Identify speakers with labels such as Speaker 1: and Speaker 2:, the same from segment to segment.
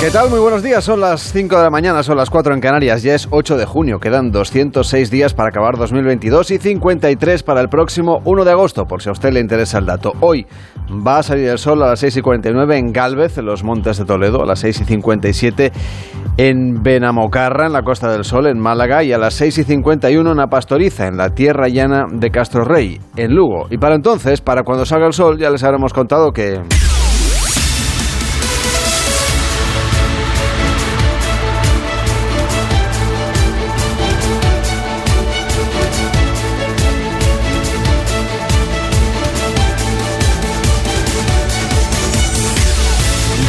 Speaker 1: ¿Qué tal? Muy buenos días. Son las 5 de la mañana, son las 4 en Canarias. Ya es 8 de junio. Quedan 206 días para acabar 2022 y 53 para el próximo 1 de agosto, por si a usted le interesa el dato. Hoy va a salir el sol a las 6 y 49 en Galvez, en los Montes de Toledo, a las 6 y 57 en Benamocarra, en la Costa del Sol, en Málaga, y a las 6 y 51 en Apastoriza, en la tierra llana de Castro Rey, en Lugo. Y para entonces, para cuando salga el sol, ya les habremos contado que...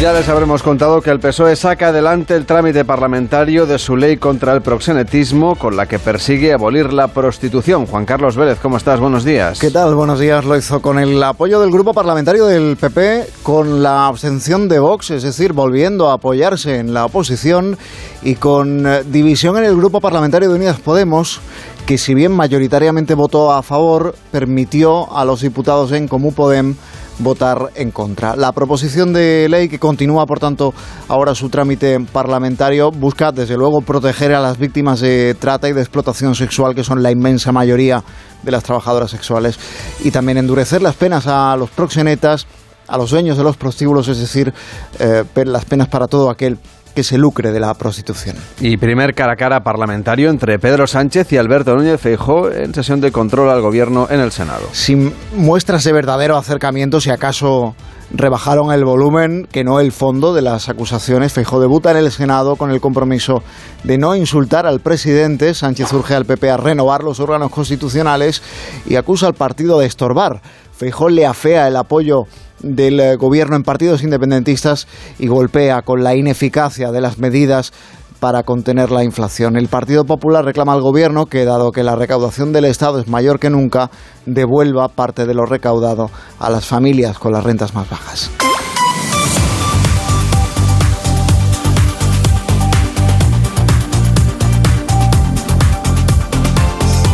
Speaker 1: Ya les habremos contado que el PSOE saca adelante el trámite parlamentario de su ley contra el proxenetismo, con la que persigue abolir la prostitución. Juan Carlos Vélez, ¿cómo estás? Buenos días.
Speaker 2: ¿Qué tal? Buenos días. Lo hizo con el apoyo del grupo parlamentario del PP, con la abstención de Vox, es decir, volviendo a apoyarse en la oposición y con eh, división en el grupo parlamentario de Unidas Podemos, que si bien mayoritariamente votó a favor, permitió a los diputados en Comú Podem votar en contra. La proposición de ley que continúa, por tanto, ahora su trámite parlamentario busca, desde luego, proteger a las víctimas de trata y de explotación sexual, que son la inmensa mayoría de las trabajadoras sexuales, y también endurecer las penas a los proxenetas, a los dueños de los prostíbulos, es decir, eh, las penas para todo aquel que se lucre de la prostitución.
Speaker 1: Y primer cara a cara parlamentario entre Pedro Sánchez y Alberto Núñez Feijóo en sesión de control al gobierno en el Senado.
Speaker 2: Sin muestras de verdadero acercamiento, si acaso rebajaron el volumen, que no el fondo de las acusaciones. Feijóo debuta en el Senado con el compromiso de no insultar al presidente. Sánchez urge al PP a renovar los órganos constitucionales y acusa al partido de estorbar. Feijóo le afea el apoyo del eh, gobierno en partidos independentistas y golpea con la ineficacia de las medidas para contener la inflación. El Partido Popular reclama al Gobierno que, dado que la recaudación del Estado es mayor que nunca, devuelva parte de lo recaudado a las familias con las rentas más bajas.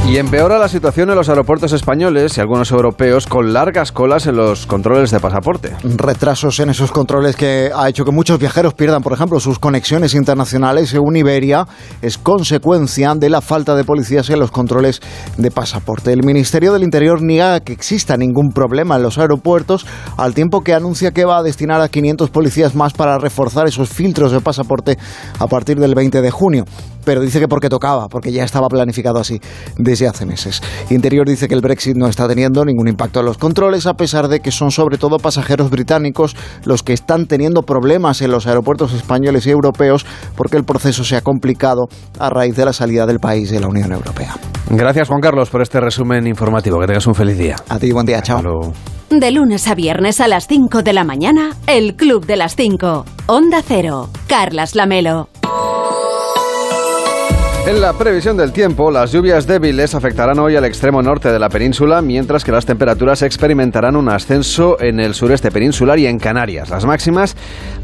Speaker 1: Y empeora la situación en los aeropuertos españoles y algunos europeos con largas colas en los controles de pasaporte.
Speaker 2: Retrasos en esos controles que ha hecho que muchos viajeros pierdan, por ejemplo, sus conexiones internacionales. Según Iberia, es consecuencia de la falta de policías en los controles de pasaporte. El Ministerio del Interior niega que exista ningún problema en los aeropuertos, al tiempo que anuncia que va a destinar a 500 policías más para reforzar esos filtros de pasaporte a partir del 20 de junio pero dice que porque tocaba, porque ya estaba planificado así desde hace meses. Interior dice que el Brexit no está teniendo ningún impacto en los controles, a pesar de que son sobre todo pasajeros británicos los que están teniendo problemas en los aeropuertos españoles y europeos porque el proceso se ha complicado a raíz de la salida del país de la Unión Europea.
Speaker 1: Gracias Juan Carlos por este resumen informativo. Que tengas un feliz día.
Speaker 2: A ti, buen día, chao.
Speaker 3: De lunes a viernes a las 5 de la mañana, el Club de las 5. Onda Cero. Carlas Lamelo.
Speaker 1: En la previsión del tiempo, las lluvias débiles afectarán hoy al extremo norte de la península, mientras que las temperaturas experimentarán un ascenso en el sureste peninsular y en Canarias. Las máximas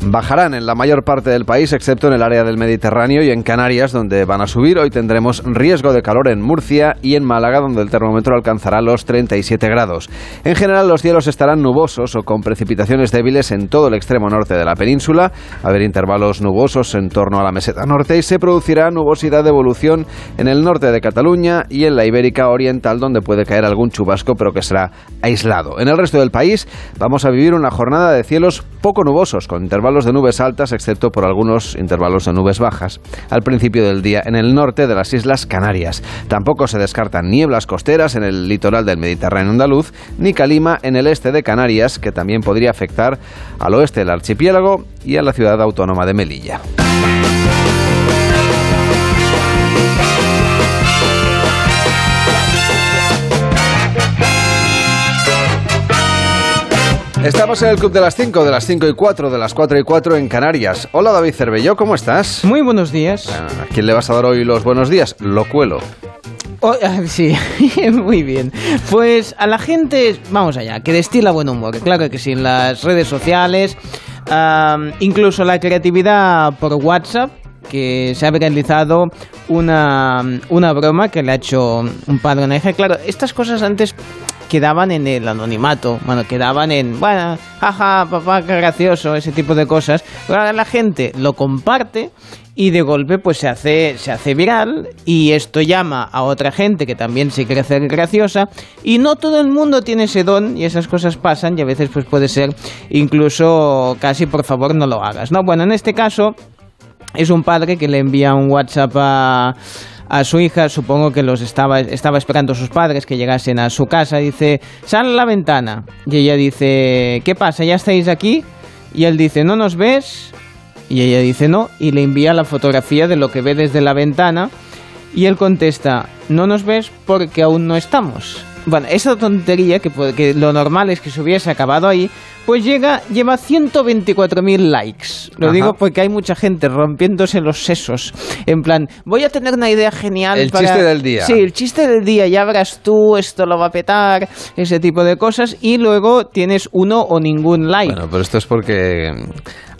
Speaker 1: bajarán en la mayor parte del país, excepto en el área del Mediterráneo y en Canarias, donde van a subir. Hoy tendremos riesgo de calor en Murcia y en Málaga, donde el termómetro alcanzará los 37 grados. En general, los cielos estarán nubosos o con precipitaciones débiles en todo el extremo norte de la península. A haber intervalos nubosos en torno a la meseta norte y se producirá nubosidad de evolución en el norte de Cataluña y en la Ibérica Oriental, donde puede caer algún chubasco, pero que será aislado. En el resto del país vamos a vivir una jornada de cielos poco nubosos, con intervalos de nubes altas, excepto por algunos intervalos de nubes bajas, al principio del día en el norte de las Islas Canarias. Tampoco se descartan nieblas costeras en el litoral del Mediterráneo andaluz, ni calima en el este de Canarias, que también podría afectar al oeste del archipiélago y a la ciudad autónoma de Melilla. Estamos en el Club de las 5, de las 5 y 4, de las 4 y 4 en Canarias. Hola David Cervelló, ¿cómo estás?
Speaker 4: Muy buenos días.
Speaker 1: ¿A quién le vas a dar hoy los buenos días? Lo cuelo.
Speaker 4: Oh, ah, sí, muy bien. Pues a la gente, vamos allá, que destila buen humor. Claro que sí, en las redes sociales, incluso la creatividad por WhatsApp que se ha realizado una, una broma que le ha hecho un padre una hija. Claro, estas cosas antes quedaban en el anonimato, bueno, quedaban en, bueno, jaja, papá, qué gracioso, ese tipo de cosas. Pero ahora la gente lo comparte y de golpe pues se hace, se hace viral y esto llama a otra gente que también se quiere hacer graciosa y no todo el mundo tiene ese don y esas cosas pasan y a veces pues puede ser incluso casi por favor no lo hagas, ¿no? Bueno, en este caso es un padre que le envía un WhatsApp a a su hija, supongo que los estaba, estaba esperando sus padres que llegasen a su casa, dice, sal a la ventana. Y ella dice, ¿qué pasa? ¿Ya estáis aquí? Y él dice, ¿no nos ves? Y ella dice, no, y le envía la fotografía de lo que ve desde la ventana. Y él contesta, no nos ves porque aún no estamos. Bueno, esa tontería, que, que lo normal es que se hubiese acabado ahí, pues llega, lleva 124.000 likes. Lo digo porque hay mucha gente rompiéndose los sesos. En plan, voy a tener una idea genial.
Speaker 1: El chiste del día.
Speaker 4: Sí, el chiste del día. Ya verás tú, esto lo va a petar, ese tipo de cosas. Y luego tienes uno o ningún like.
Speaker 1: Bueno, pero esto es porque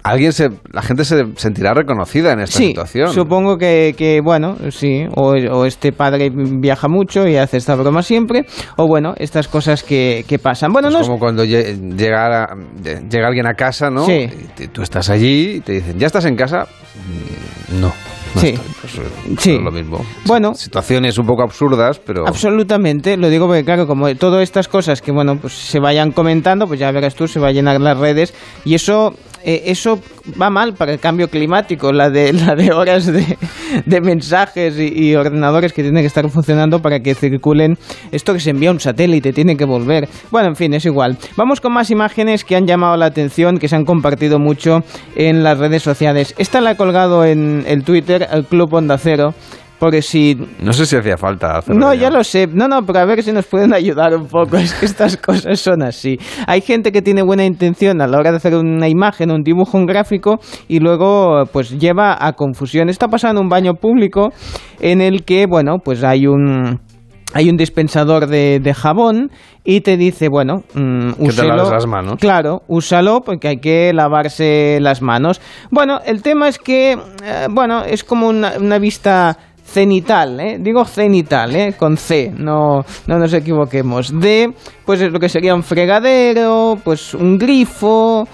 Speaker 1: alguien se, la gente se sentirá reconocida en esta
Speaker 4: sí,
Speaker 1: situación.
Speaker 4: Supongo que, que bueno, sí, o, este padre viaja mucho y hace esta broma siempre, o bueno, estas cosas que, que pasan. Bueno,
Speaker 1: es
Speaker 4: no
Speaker 1: como cuando llega, llega alguien a casa, ¿no?
Speaker 4: Sí.
Speaker 1: Y tú estás allí y te dicen, ¿ya estás en casa? Mm, no. No
Speaker 4: Sí.
Speaker 1: estoy. Pues, eh,
Speaker 4: Sí.
Speaker 1: lo mismo.
Speaker 4: Bueno.
Speaker 1: Situaciones un poco absurdas, pero...
Speaker 4: Absolutamente, lo digo porque claro, como todas estas cosas que bueno, pues se vayan comentando, pues ya verás tú, se va a llenar las redes y eso eh, eso va mal para el cambio climático, la de la de horas de, de mensajes y, ordenadores que tienen que estar funcionando para que circulen esto que se envía un satélite, tiene que volver. Bueno, en fin, es igual. Vamos con más imágenes que han llamado la atención, que se han compartido mucho en las redes sociales. Esta la he colgado en el Twitter, el Club Onda Cero. Porque si
Speaker 1: No sé si hacía falta hacerlo
Speaker 4: no, ya lo sé. No, no, pero a ver si nos pueden ayudar un poco. Es que estas cosas son así. Hay gente que tiene buena intención a la hora de hacer una imagen, un dibujo, un gráfico y luego pues lleva a confusión. Está pasando un baño público en el que, bueno, pues hay un hay un dispensador de, de jabón y te dice, bueno, mm, úselo.
Speaker 1: laves las manos.
Speaker 4: Claro, úsalo porque hay que lavarse las manos. Bueno, el tema es que, eh, bueno, es como una, una vista cenital, ¿eh? digo cenital, ¿eh? con C, no, no nos equivoquemos, de pues lo que sería un fregadero, pues un grifo,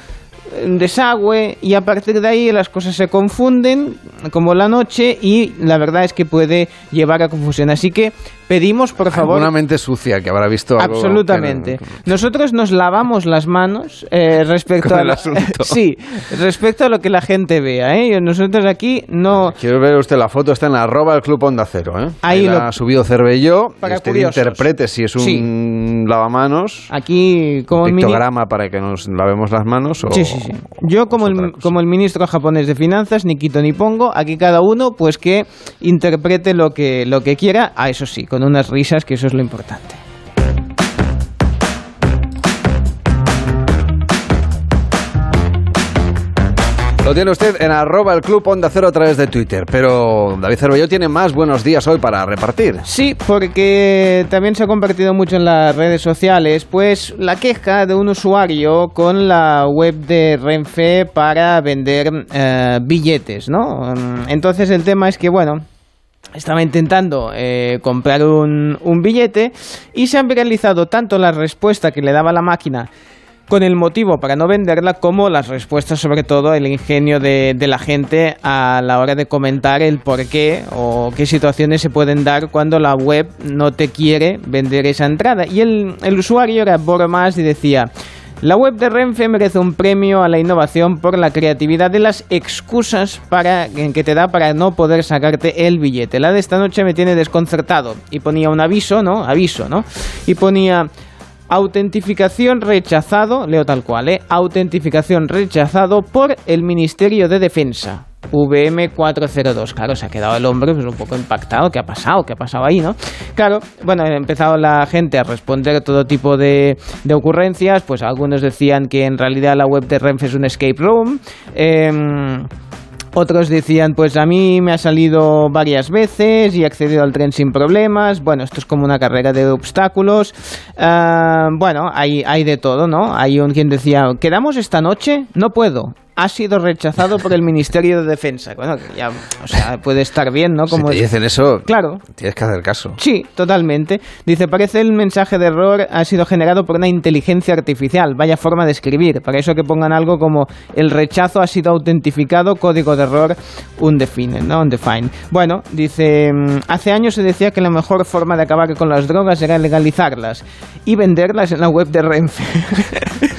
Speaker 4: desagüe y a partir de ahí las cosas se confunden como la noche y la verdad es que puede llevar a confusión. Así que pedimos por favor
Speaker 1: Una mente sucia que habrá visto algo
Speaker 4: Absolutamente.
Speaker 1: que-
Speaker 4: Nosotros nos lavamos las manos eh, respecto
Speaker 1: Con
Speaker 4: a
Speaker 1: el asunto.
Speaker 4: sí, respecto a lo que la gente vea. ¿eh? Nosotros aquí no.
Speaker 1: Quiero ver usted la foto, está en la arroba el Club Onda Cero, ¿eh?
Speaker 4: Ahí
Speaker 1: la
Speaker 4: lo-
Speaker 1: ha subido Cervelló,
Speaker 4: Para
Speaker 1: y usted
Speaker 4: curiosos.
Speaker 1: interprete si es un
Speaker 4: Sí.
Speaker 1: lavamanos,
Speaker 4: Aquí como mini-
Speaker 1: pictograma para que nos lavemos las manos o...
Speaker 4: Sí, sí, sí. Yo como el, como el ministro japonés de finanzas, ni quito ni pongo, aquí cada uno pues que interprete lo que, lo que quiera, a eso sí, con unas risas, que eso es lo importante.
Speaker 1: Lo tiene usted en arroba el Club Onda Cero a través de Twitter, pero David Cervelló tiene más buenos días hoy para repartir.
Speaker 4: Sí, porque también se ha compartido mucho en las redes sociales, pues la queja de un usuario con la web de Renfe para vender eh, billetes, ¿no? Entonces el tema es que, bueno, estaba intentando eh, comprar un, un billete y se han viralizado tanto la respuesta que le daba la máquina con el motivo para no venderla como las respuestas, sobre todo el ingenio de, la gente a la hora de comentar el por qué o qué situaciones se pueden dar cuando la web no te quiere vender esa entrada. Y el, usuario era Bormas y decía... La web de Renfe merece un premio a la innovación por la creatividad de las excusas para, que te da para no poder sacarte el billete. La de esta noche me tiene desconcertado. Y ponía un aviso, ¿no? Aviso, ¿no? Y ponía autentificación rechazado, leo tal cual, ¿eh? Autentificación rechazado por el Ministerio de Defensa. VM402. Claro, se ha quedado el hombre pues, un poco impactado. ¿Qué ha pasado? ¿Qué ha pasado ahí, no? Claro, bueno, ha empezado la gente a responder todo tipo de, de ocurrencias. Pues algunos decían que en realidad la web de Renfe es un escape room. Em, otros decían, pues a mí me ha salido varias veces y he accedido al tren sin problemas. Bueno, esto es como una carrera de obstáculos. Ah, bueno, hay, hay de todo, ¿no? Hay un quien decía, ¿quedamos esta noche? No puedo. Ha sido rechazado por el Ministerio de Defensa. Bueno, ya, o sea, puede estar bien, ¿no?
Speaker 1: Como si te dicen eso,
Speaker 4: claro.
Speaker 1: tienes que hacer caso.
Speaker 4: Sí, totalmente. Dice, parece el mensaje de error ha sido generado por una inteligencia artificial. Vaya forma de escribir. Para eso que pongan algo como el rechazo ha sido autentificado, código de error undefined, ¿no? Undefined. Bueno, dice, mm, hace años se decía que la mejor forma de acabar con las drogas era legalizarlas y venderlas en la web de Renfe.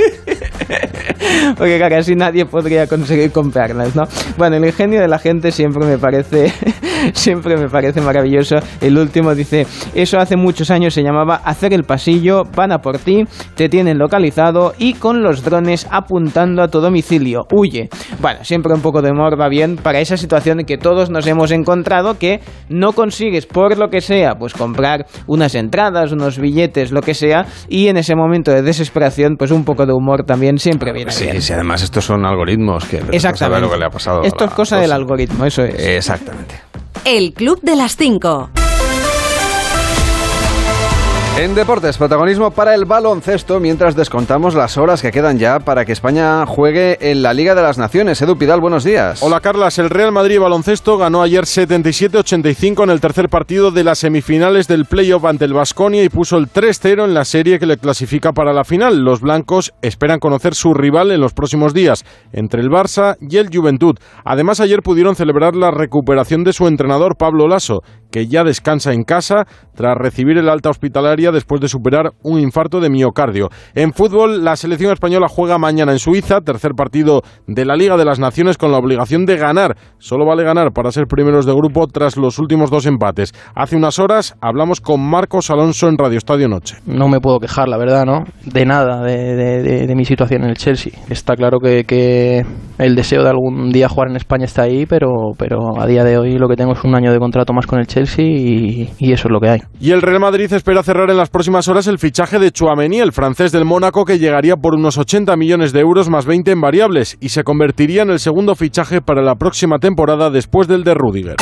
Speaker 4: Porque casi nadie podría conseguir comprarlas, ¿no? Bueno, el ingenio de la gente siempre me parece siempre me parece maravilloso. El último dice, eso hace muchos años se llamaba hacer el pasillo, van a por ti, te tienen localizado y con los drones apuntando a tu domicilio, huye. Bueno, siempre un poco de humor va bien para esa situación en que todos nos hemos encontrado que no consigues por lo que sea, pues comprar unas entradas, unos billetes, lo que sea, y en ese momento de desesperación, pues un poco de humor también siempre viene
Speaker 1: sí,
Speaker 4: bien.
Speaker 1: Sí, además estos son algoritmos que
Speaker 4: Exactamente.
Speaker 1: lo que le ha pasado.
Speaker 4: Esto es cosa del algoritmo, eso es.
Speaker 1: Exactamente.
Speaker 3: El Club de las 5.
Speaker 1: En deportes, protagonismo para el baloncesto mientras descontamos las horas que quedan ya para que España juegue en la Liga de las Naciones. Edu Pidal, buenos días.
Speaker 5: Hola Carlas, el Real Madrid baloncesto ganó ayer 77-85 en el tercer partido de las semifinales del playoff ante el Basconia y puso el 3-0 en la serie que le clasifica para la final. Los blancos esperan conocer su rival en los próximos días, entre el Barça y el Juventud. Además, ayer pudieron celebrar la recuperación de su entrenador Pablo Lasso, que ya descansa en casa tras recibir el alta hospitalaria después de superar un infarto de miocardio. En fútbol, la selección española juega mañana en Suiza, tercer partido de la Liga de las Naciones con la obligación de ganar. Solo vale ganar para ser primeros de grupo tras los últimos dos empates. Hace unas horas hablamos con Marcos Alonso en Radio Estadio Noche.
Speaker 6: No me puedo quejar, la verdad, ¿no? De nada, de, mi situación en el Chelsea. Está claro que, el deseo de algún día jugar en España está ahí, pero, pero a día de hoy lo que tengo es un año de contrato más con el Chelsea y, y eso es lo que hay.
Speaker 5: Y el Real Madrid espera cerrar en las próximas horas el fichaje de Chouameni, el francés del Mónaco, que llegaría por unos 80 millones de euros más 20 en variables y se convertiría en el segundo fichaje para la próxima temporada después del de Rudiger.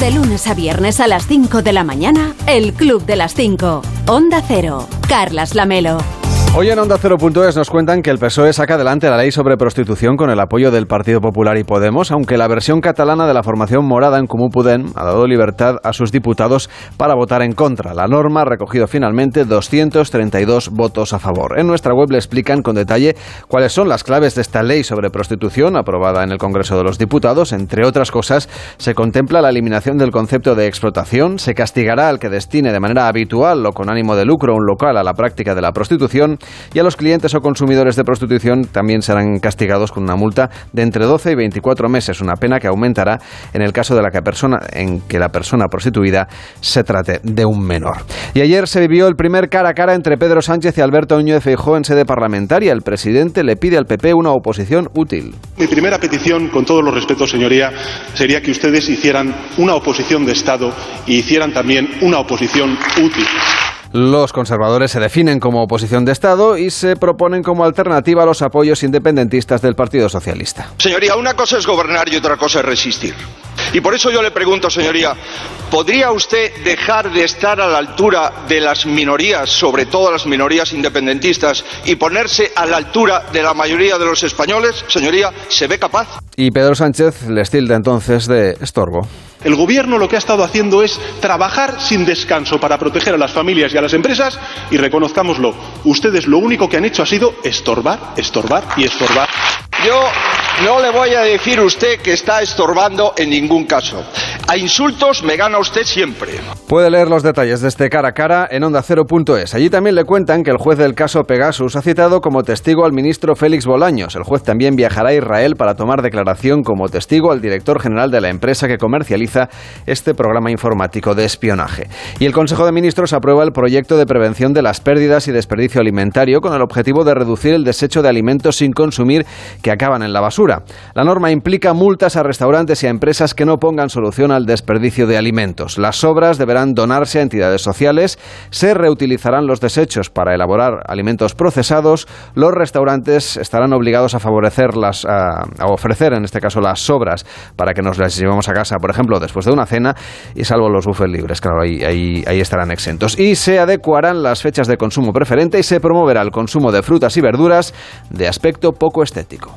Speaker 3: De lunes a viernes a las 5 de la mañana, el Club de las 5. Onda Cero. Carlas Lamelo.
Speaker 1: Hoy en Onda Cero.es nos cuentan que el PSOE saca adelante la ley sobre prostitución con el apoyo del Partido Popular y Podemos, aunque la versión catalana de la formación morada en Comú Podem ha dado libertad a sus diputados para votar en contra. La norma ha recogido finalmente 232 votos a favor. En nuestra web le explican con detalle cuáles son las claves de esta ley sobre prostitución aprobada en el Congreso de los Diputados. Entre otras cosas, se contempla la eliminación del concepto de explotación, se castigará al que destine de manera habitual o con ánimo de lucro un local a la práctica de la prostitución y a los clientes o consumidores de prostitución también serán castigados con una multa de entre 12 y 24 meses, una pena que aumentará en el caso de la que persona, en que la persona prostituida se trate de un menor. Y ayer se vivió el primer cara a cara entre Pedro Sánchez y Alberto Núñez Feijóo en sede parlamentaria. El presidente le pide al PP una oposición útil.
Speaker 7: Mi primera petición, con todos los respetos, señoría, sería que ustedes hicieran una oposición de Estado y hicieran también una oposición útil.
Speaker 1: Los conservadores se definen como oposición de Estado y se proponen como alternativa a los apoyos independentistas del Partido Socialista.
Speaker 8: Señoría, una cosa es gobernar y otra cosa es resistir. Y por eso yo le pregunto, señoría, ¿podría usted dejar de estar a la altura de las minorías, sobre todo las minorías independentistas, y ponerse a la altura de la mayoría de los españoles? Señoría, ¿se ve capaz?
Speaker 1: Y Pedro Sánchez les tilda entonces de estorbo.
Speaker 7: El gobierno lo que ha estado haciendo es trabajar sin descanso para proteger a las familias y a las empresas y reconozcámoslo, ustedes lo único que han hecho ha sido estorbar, estorbar y estorbar.
Speaker 8: Yo no le voy a decir usted que está estorbando en ningún caso. A insultos me gana usted siempre.
Speaker 1: Puede leer los detalles de este cara a cara en onda0.es. Allí también le cuentan que el juez del caso Pegasus ha citado como testigo al ministro Félix Bolaños. El juez también viajará a Israel para tomar declaración como testigo al director general de la empresa que comercializa este programa informático de espionaje. Y el Consejo de Ministros aprueba el proyecto de prevención de las pérdidas y desperdicio alimentario con el objetivo de reducir el desecho de alimentos sin consumir que acaban en la basura. La norma implica multas a restaurantes y a empresas que no pongan solución al desperdicio de alimentos. Las sobras deberán donarse a entidades sociales, se reutilizarán los desechos para elaborar alimentos procesados, los restaurantes estarán obligados a favorecer las, a, ofrecer en este caso las sobras para que nos las llevemos a casa, por ejemplo, después de una cena, y salvo los buffets libres, claro, ahí, ahí, ahí estarán exentos. Y se adecuarán las fechas de consumo preferente y se promoverá el consumo de frutas y verduras de aspecto poco estético.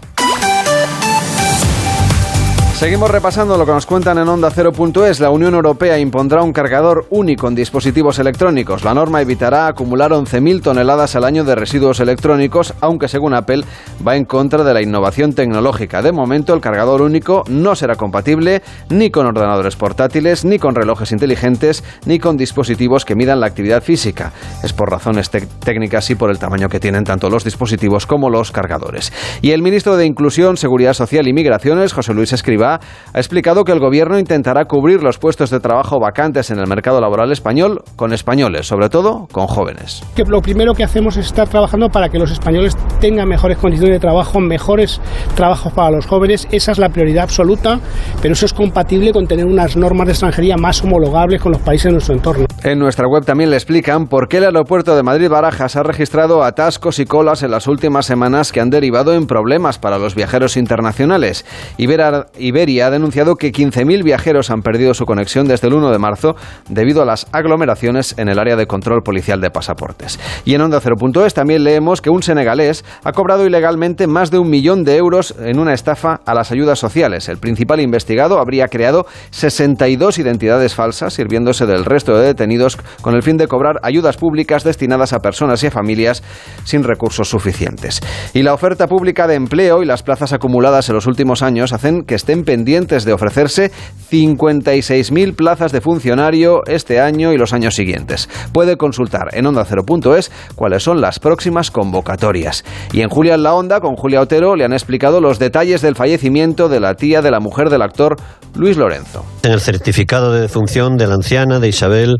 Speaker 1: Seguimos repasando lo que nos cuentan en Onda 0.es. La Unión Europea impondrá un cargador único en dispositivos electrónicos. La norma evitará acumular 11.000 toneladas al año de residuos electrónicos, aunque según Apple va en contra de la innovación tecnológica. De momento, el cargador único no será compatible ni con ordenadores portátiles, ni con relojes inteligentes, ni con dispositivos que midan la actividad física. Es por razones técnicas y por el tamaño que tienen tanto los dispositivos como los cargadores. Y el ministro de Inclusión, Seguridad Social y Migraciones, José Luis Ha explicado que el gobierno intentará cubrir los puestos de trabajo vacantes en el mercado laboral español con españoles, sobre todo con jóvenes.
Speaker 9: Que lo primero que hacemos es estar trabajando para que los españoles tengan mejores condiciones de trabajo, mejores trabajos para los jóvenes. Esa es la prioridad absoluta, pero eso es compatible con tener unas normas de extranjería más homologables con los países de nuestro entorno.
Speaker 1: En nuestra web también le explican por qué el aeropuerto de Madrid-Barajas ha registrado atascos y colas en las últimas semanas que han derivado en problemas para los viajeros internacionales. Iberia, Iberia ha denunciado que 15.000 viajeros han perdido su conexión desde el 1 de marzo debido a las aglomeraciones en el área de control policial de pasaportes. Y en Onda 0.es también leemos que un senegalés ha cobrado ilegalmente más de un millón de euros en una estafa a las ayudas sociales. El principal investigado habría creado 62 identidades falsas sirviéndose del resto de detenidos con el fin de cobrar ayudas públicas destinadas a personas y a familias sin recursos suficientes. Y la oferta pública de empleo y las plazas acumuladas en los últimos años hacen que estén pendientes de ofrecerse 56.000 plazas de funcionario este año y los años siguientes. Puede consultar en onda0.es cuáles son las próximas convocatorias. Y en Julia en la Onda, con Julia Otero, le han explicado los detalles del fallecimiento de la tía de la mujer del actor Luis Lorenzo.
Speaker 10: En el certificado de defunción de la anciana de Isabel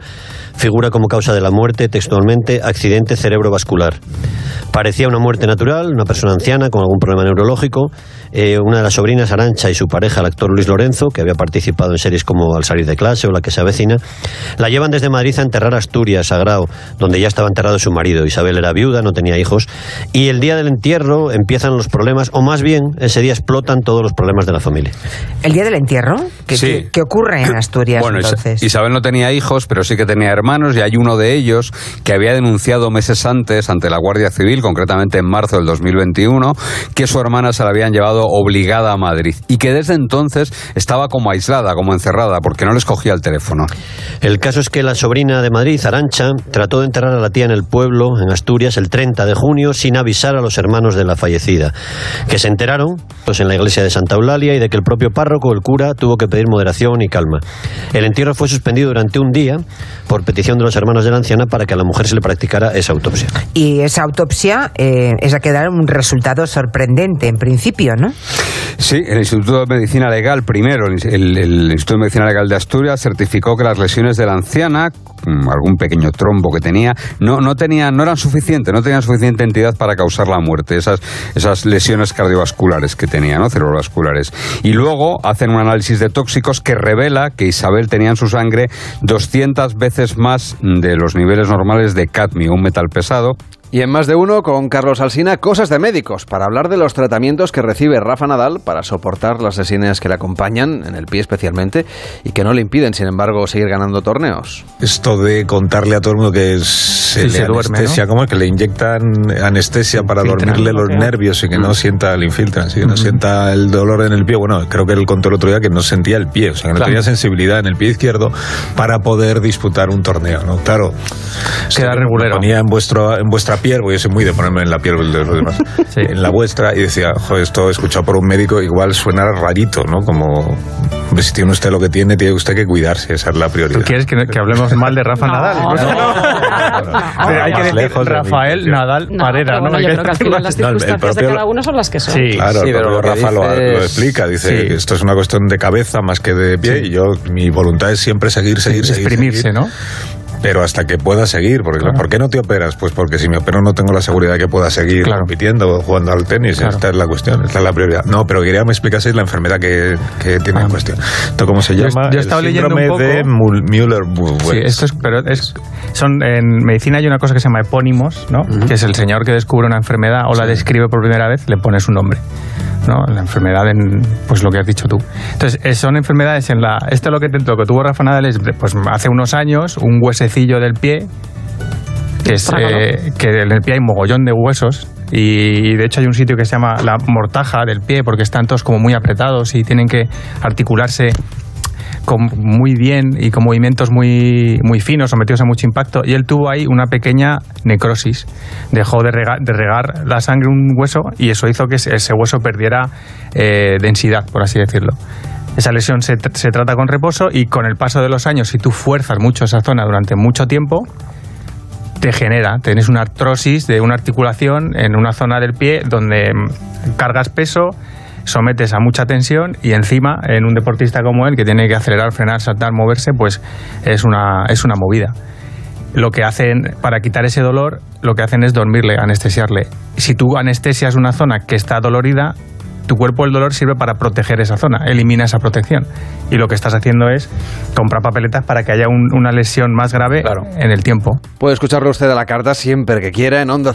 Speaker 10: figura como causa de la muerte textualmente accidente cerebrovascular. Parecía una muerte natural, una persona anciana con algún problema neurológico. Eh, una de las sobrinas, Arancha, y su pareja, el actor Luis Lorenzo, que había participado en series como Al salir de clase o La que se avecina, la llevan desde Madrid a enterrar a Asturias, a Grau, donde ya estaba enterrado su marido. Isabel era viuda, no tenía hijos. Y el día del entierro empiezan los problemas, o más bien, ese día explotan todos los problemas de la familia.
Speaker 11: ¿El día del entierro? ¿Qué,
Speaker 12: sí.
Speaker 11: qué, ocurre en Asturias
Speaker 12: bueno,
Speaker 11: entonces?
Speaker 12: Isabel no tenía hijos, pero sí que tenía hermanos, y hay uno de ellos que había denunciado meses antes ante la Guardia Civil, concretamente en marzo del 2021, que su hermana se la habían llevado obligada a Madrid y que desde entonces estaba como aislada, como encerrada, porque no les cogía el teléfono.
Speaker 10: El caso es que la sobrina de Madrid, Arancha, trató de enterrar a la tía en el pueblo, en Asturias, el 30 de junio, sin avisar a los hermanos de la fallecida, que se enteraron pues, en la iglesia de Santa Eulalia y de que el propio párroco, el cura, tuvo que pedir moderación y calma. El entierro fue suspendido durante un día por petición de los hermanos de la anciana para que a la mujer se le practicara esa autopsia.
Speaker 11: Y esa autopsia eh, es a que dar un resultado sorprendente en principio, ¿no?
Speaker 12: Sí, el Instituto de Medicina Legal, primero, el, Instituto de Medicina Legal de Asturias certificó que las lesiones de la anciana, algún pequeño trombo que tenía, no, no, tenían, no eran suficientes, no tenían suficiente entidad para causar la muerte, esas, esas lesiones cardiovasculares que tenía, ¿no? cerebrovasculares. Y luego hacen un análisis de tóxicos que revela que Isabel tenía en su sangre 200 veces más de los niveles normales de cadmio, un metal pesado,
Speaker 1: y en más de uno, con Carlos Alsina, cosas de médicos, para hablar de los tratamientos que recibe Rafa Nadal para soportar las lesiones que le acompañan, en el pie especialmente, y que no le impiden, sin embargo, seguir ganando torneos.
Speaker 13: Esto de contarle a todo el mundo que se
Speaker 6: Sí,
Speaker 13: le
Speaker 6: se duerme,
Speaker 13: anestesia,
Speaker 6: ¿no?
Speaker 13: como que le inyectan anestesia para
Speaker 6: Infiltran,
Speaker 13: dormirle los
Speaker 6: ¿no?
Speaker 13: nervios y que no sienta, le infiltran, sí, que no
Speaker 6: Ujú.
Speaker 13: sienta el dolor en el pie. Bueno, creo que él contó el otro día que no sentía el pie, o sea, que no
Speaker 6: Claro.
Speaker 13: tenía sensibilidad en el pie izquierdo para poder disputar un torneo, ¿no? Claro.
Speaker 6: Queda regulero.
Speaker 13: ponía en, vuestro, en vuestra piel, porque yo soy muy de ponerme en la piel de los demás, en la vuestra, y decía, joder, esto escuchado por un médico igual suena rarito, ¿no? Como, hombre, si tiene usted lo que tiene, tiene usted que cuidarse, esa es la prioridad.
Speaker 6: ¿Tú quieres que, que hablemos mal de Rafa Nadal?
Speaker 13: no,
Speaker 6: Pero hay que decir
Speaker 13: de
Speaker 6: Rafael
Speaker 13: intención.
Speaker 6: Nadal
Speaker 14: No,
Speaker 6: Parera,
Speaker 14: pero bueno,
Speaker 6: ¿no?
Speaker 14: yo
Speaker 6: Hay
Speaker 14: creo que al
Speaker 6: que-
Speaker 14: final las
Speaker 13: No,
Speaker 14: circunstancias de cada uno son las que son.
Speaker 6: Sí,
Speaker 13: Claro,
Speaker 6: sí,
Speaker 13: el
Speaker 6: pero
Speaker 13: Rafa lo, lo explica, dice
Speaker 6: Sí.
Speaker 13: que esto es una cuestión de cabeza más que de pie y yo mi voluntad es siempre seguir, seguir, seguir.
Speaker 6: Exprimirse,
Speaker 13: seguir.
Speaker 6: ¿no?
Speaker 13: Pero hasta que pueda seguir. Porque, ¿Por qué no te operas? Pues porque si me opero no tengo la seguridad de que pueda seguir compitiendo, jugando al tenis. Esta es la cuestión, esta es la prioridad. No, pero quería que me explicases la enfermedad que, que tiene en cuestión. ¿Esto cómo se llama?
Speaker 14: yo
Speaker 13: el
Speaker 14: leyendo un poco-
Speaker 13: de Müller.
Speaker 14: Sí, esto es, pero es, son, en medicina hay una cosa que se llama epónimos, ¿no? Que es el señor que descubre una enfermedad o la describe por primera vez, le pone su nombre. ¿no? La enfermedad en, pues lo que has dicho tú. Entonces, eh, son enfermedades en la... Esto es lo que, lo que tuvo Rafa Nadal es, pues hace unos años, un huesecillo del pie, que es eh, que en el pie hay mogollón de huesos y de hecho hay un sitio que se llama la mortaja del pie porque están todos como muy apretados y tienen que articularse con- muy bien y con movimientos muy, muy finos, sometidos a mucho impacto. Y él tuvo ahí una pequeña necrosis. Dejó de regar, de regar la sangre un hueso y eso hizo que ese ese hueso perdiera eh, densidad, por así decirlo. Esa lesión se, se trata con reposo y con el paso de los años, si tú fuerzas mucho esa zona durante mucho tiempo, te genera, tienes una artrosis de una articulación en una zona del pie donde mm, cargas peso, sometes a mucha tensión y encima en un deportista como él que tiene que acelerar, frenar, saltar, moverse, pues es una, es una movida. Lo que hacen para quitar ese dolor, lo que hacen es dormirle, anestesiarle. Si tú anestesias una zona que está dolorida, tu cuerpo el dolor sirve para proteger esa zona, elimina esa protección. Y lo que estás haciendo es comprar papeletas para que haya un- una lesión más grave en el tiempo.
Speaker 1: Puede escucharlo usted a la carta siempre que quiera en onda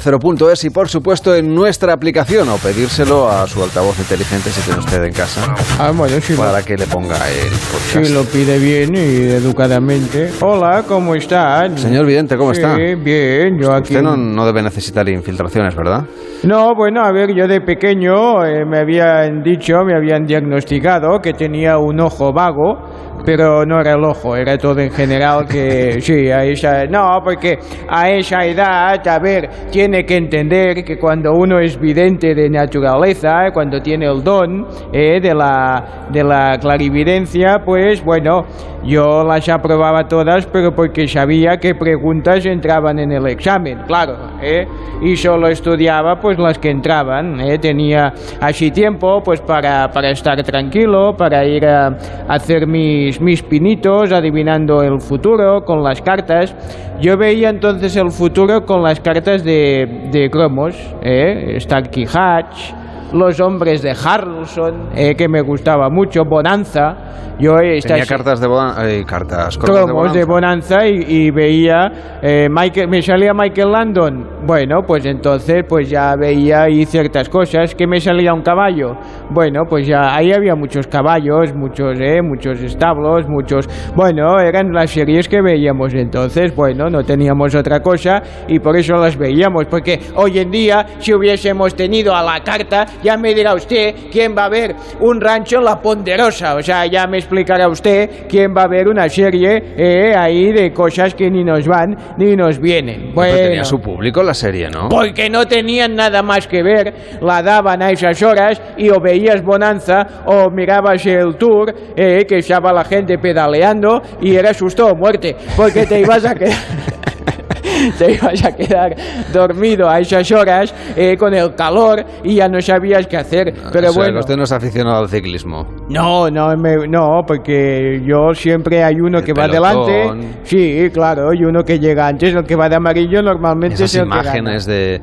Speaker 1: y por supuesto en nuestra aplicación o pedírselo a su altavoz inteligente si tiene usted en casa
Speaker 4: Ah, bueno, si
Speaker 1: para
Speaker 4: lo,
Speaker 1: que le ponga el podcast.
Speaker 4: si lo pide bien y educadamente. Hola, ¿cómo están?
Speaker 1: Señor Vidente, ¿cómo
Speaker 4: Sí,
Speaker 1: está?
Speaker 4: bien, yo aquí...
Speaker 1: Usted no, no debe necesitar infiltraciones, ¿verdad?
Speaker 4: No, bueno, a ver, yo de pequeño eh, me habían dicho, me habían diagnosticado que tenía un ojo vago, pero no era el ojo, era todo en general que sí, a esa... No, porque a esa edad, a ver, tiene que entender que cuando uno es vidente de naturaleza, cuando tiene el don eh, de, la, de la clarividencia, pues bueno, yo las aprobaba todas, pero porque sabía qué preguntas entraban en el examen, claro, ¿eh? y solo estudiaba pues las que entraban, ¿eh? tenía así tiempo pues para, para estar tranquilo, para ir a, a hacer mis, mis pinitos adivinando el futuro con las cartas. Yo veía entonces el futuro con las cartas de, de cromos, ¿eh? Starkey Hatch, los hombres de Harrelson, eh, que me gustaba mucho, Bonanza. Yo esta-
Speaker 1: Tenía cartas de eh, cartas cromos de
Speaker 4: Bonanza y, y veía eh, Michael, me salía Michael Landon. Bueno, pues entonces pues ya veía ahí ciertas cosas. Que me salía un caballo. Bueno, pues ya ahí había muchos caballos, muchos, eh, muchos establos, muchos. Bueno, eran las series que veíamos entonces. Bueno, no teníamos otra cosa y por eso las veíamos. Porque hoy en día, si hubiésemos tenido a la carta, ya me dirá usted quién va a ver un rancho en la Ponderosa. O sea, ya me explicará usted quién va a ver una serie eh, ahí de cosas que ni nos van ni nos vienen.
Speaker 1: Pero
Speaker 4: Bueno.
Speaker 1: tenía su público la serie, ¿no?
Speaker 4: Porque no tenían nada más que ver, la daban a esas horas y o veías Bonanza o mirabas el tour eh, que estaba la gente pedaleando y era susto o muerte, porque te ibas a quedar... Te ibas a quedar dormido a esas horas eh, con el calor y ya no sabías qué hacer. Pero
Speaker 1: O sea, que
Speaker 4: bueno,
Speaker 1: usted no es aficionado al ciclismo.
Speaker 4: no, no, me- no, porque yo siempre hay uno que va
Speaker 1: pelotón.
Speaker 4: adelante. Sí, claro, y uno que llega antes. El que va de amarillo normalmente
Speaker 1: Esas
Speaker 4: es el que
Speaker 1: imágenes de,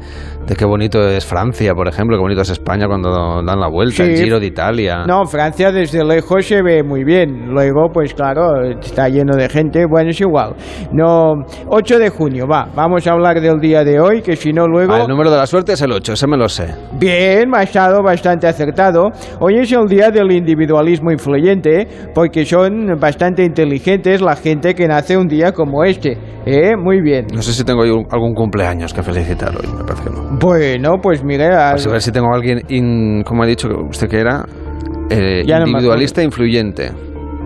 Speaker 1: de qué bonito es Francia, por ejemplo, qué bonito es España cuando dan la vuelta,
Speaker 4: Sí.
Speaker 1: el Giro de Italia.
Speaker 4: No, Francia desde lejos se ve muy bien. Luego, pues claro, está lleno de gente. Bueno, es igual. No, 8 de junio, va. Vamos a hablar del día de hoy, que si no luego...
Speaker 1: Ah, el número de la suerte es el 8, ese me lo sé.
Speaker 4: Bien, ha estado bastante acertado. Hoy es el día del individualismo influyente, porque son bastante inteligentes la gente que nace un día como este. ¿Eh? Muy bien.
Speaker 1: No sé si tengo yo algún cumpleaños que felicitar hoy, me parece que no.
Speaker 4: Bueno, pues mire, a-
Speaker 1: Pues a ver si tengo a alguien, in- como ha dicho usted que era, eh,
Speaker 4: Ya no
Speaker 1: individualista influyente.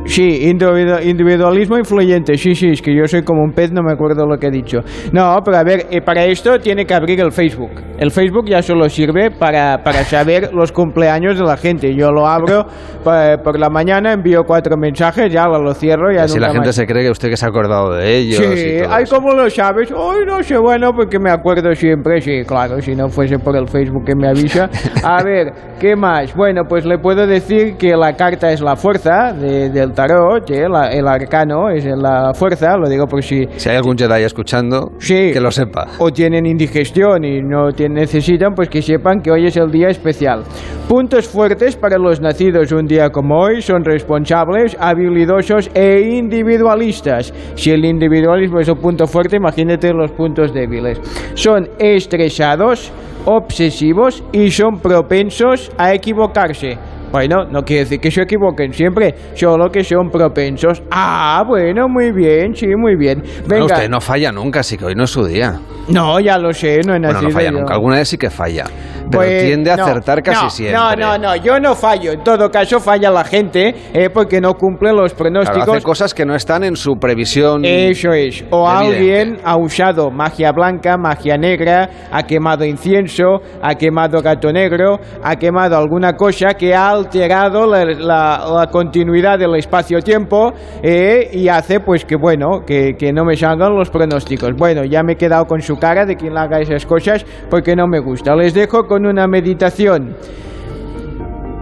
Speaker 4: Sí, individu- individualismo influyente. Sí, sí, es que yo soy como un pez, no me acuerdo lo que he dicho. No, pero a ver, eh, para esto tiene que abrir el Facebook. El Facebook ya solo sirve para, para saber los cumpleaños de la gente. Yo lo abro pa- por la mañana, envío cuatro mensajes, ya lo, cierro y ya
Speaker 1: Así la gente
Speaker 4: más.
Speaker 1: se cree que usted que se ha acordado de ellos. y
Speaker 4: Sí, ay. ¿cómo lo sabes? Ay, no sé, bueno, porque me acuerdo siempre. Sí, claro, si no fuese por el Facebook que me avisa. A ver, ¿qué más? Bueno, pues le puedo decir que la carta es la fuerza de- del el tarot, ¿eh? La- el arcano es la fuerza, lo digo por si
Speaker 1: Si hay algún Jedi escuchando,
Speaker 4: Sí.
Speaker 1: que lo sepa.
Speaker 4: o tienen indigestión y no te- necesitan, pues que sepan que hoy es el día especial. Puntos fuertes para los nacidos un día como hoy son responsables, habilidosos e individualistas. Si el individualismo es un punto fuerte, imagínate los puntos débiles. Son estresados, obsesivos y son propensos a equivocarse. Bueno, no quiere decir que se equivoquen siempre, solo que son propensos. Ah, bueno, muy bien, sí, muy bien.
Speaker 1: Bueno,
Speaker 4: Venga.
Speaker 1: usted no falla nunca, así que hoy no es su día.
Speaker 4: No, ya lo sé, no he
Speaker 1: Bueno, no falla
Speaker 4: yo.
Speaker 1: nunca. Alguna vez sí que falla. Pero
Speaker 4: Pues,
Speaker 1: tiende a
Speaker 4: no,
Speaker 1: acertar casi
Speaker 4: no,
Speaker 1: siempre.
Speaker 4: No, no, no, yo no fallo. En todo caso, falla la gente eh, porque no cumple los
Speaker 1: Claro,
Speaker 4: pronósticos.
Speaker 1: hace cosas que no están en su previsión.
Speaker 4: Eso es. O
Speaker 1: Evidente.
Speaker 4: alguien ha usado magia blanca, magia negra, ha quemado incienso, ha quemado gato negro, ha quemado alguna cosa que ha alterado la, la- continuidad del espacio-tiempo eh, y hace pues que bueno, que, que no me salgan los pronósticos. Bueno, ya me he quedado con su cara de quien haga esas cosas porque no me gusta. Les dejo con una meditación.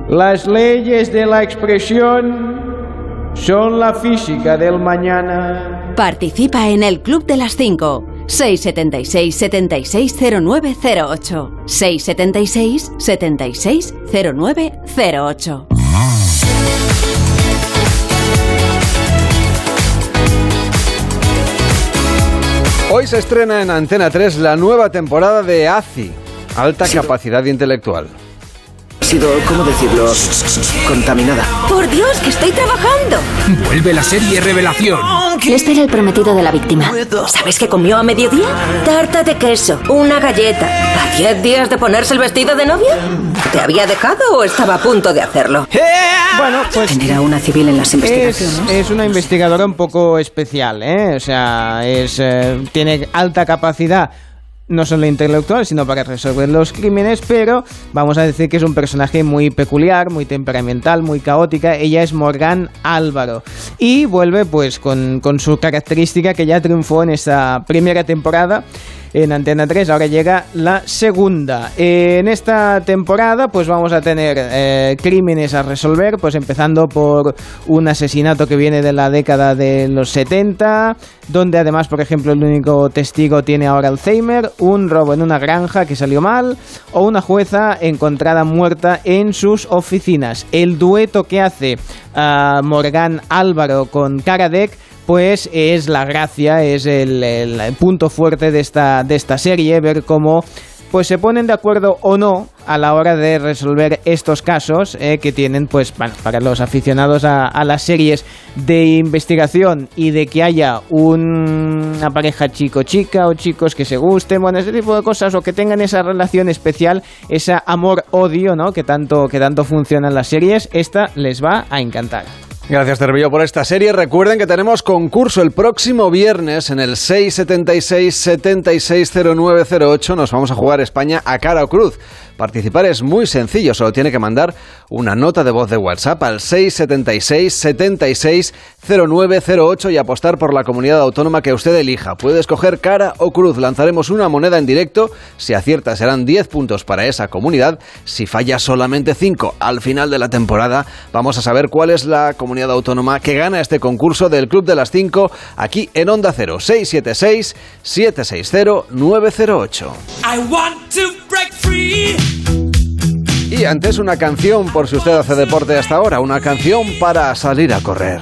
Speaker 4: Las leyes de la expresión son la física del mañana.
Speaker 3: Participa en el Club de las 5. 676 760908. 676 760908.
Speaker 1: Hoy se estrena en Antena 3 la nueva temporada de ACI, Alta Capacidad Intelectual.
Speaker 15: Sido, ¿cómo decirlo? Contaminada.
Speaker 16: Por Dios, que estoy trabajando.
Speaker 15: Vuelve la serie Revelación.
Speaker 16: Este era el prometido de la víctima. ¿Sabes qué comió a mediodía? Tarta de queso, una galleta. ¿A 10 días de ponerse el vestido de novia? ¿Te había dejado o estaba a punto de hacerlo?
Speaker 4: Bueno, pues...
Speaker 16: Tener a una civil en las
Speaker 4: Es,
Speaker 16: investigaciones.
Speaker 4: es una investigadora un poco especial, ¿eh? O sea, es, eh, tiene alta capacidad, no solo intelectual, sino para resolver los crímenes, pero vamos a decir que es un personaje muy peculiar, muy temperamental, muy caótica. Ella es Morgan Álvaro. Y vuelve pues con, con su característica que ya triunfó en esta primera temporada en Antena 3. Ahora llega la segunda. En esta temporada, pues vamos a tener eh, crímenes a resolver, pues empezando por un asesinato que viene de la década de los 70, donde además, por ejemplo, el único testigo tiene ahora Alzheimer, un robo en una granja que salió mal, o una jueza encontrada muerta en sus oficinas. El dueto que hace ah, Morgan Álvaro con Karadec pues es la gracia, es el, punto fuerte de esta, de esta serie, ver cómo pues se ponen de acuerdo o no a la hora de resolver estos casos eh, que tienen pues bueno, para los aficionados a, las series de investigación y de que haya un- una pareja chico-chica o chicos que se gusten, bueno, ese tipo de cosas o que tengan esa relación especial, ese amor-odio, ¿no? Que tanto, que tanto funciona en las series, esta les va a encantar.
Speaker 1: Gracias, Cervillo, por esta serie. Recuerden que tenemos concurso el próximo viernes en el 676-760908. Nos vamos a jugar España a cara o cruz. Participar es muy sencillo, solo tiene que mandar una nota de voz de WhatsApp al 676-760908 y apostar por la comunidad autónoma que usted elija. Puede escoger cara o cruz. Lanzaremos una moneda en directo. Si acierta serán 10 puntos para esa comunidad. Si falla solamente 5 al final de la temporada, vamos a saber cuál es la comunidad autónoma que gana este concurso del Club de las 5 aquí en Onda 0 676 760 908.
Speaker 17: I want to break free.
Speaker 1: Y antes una canción por si usted hace deporte hasta ahora, una canción para salir a correr.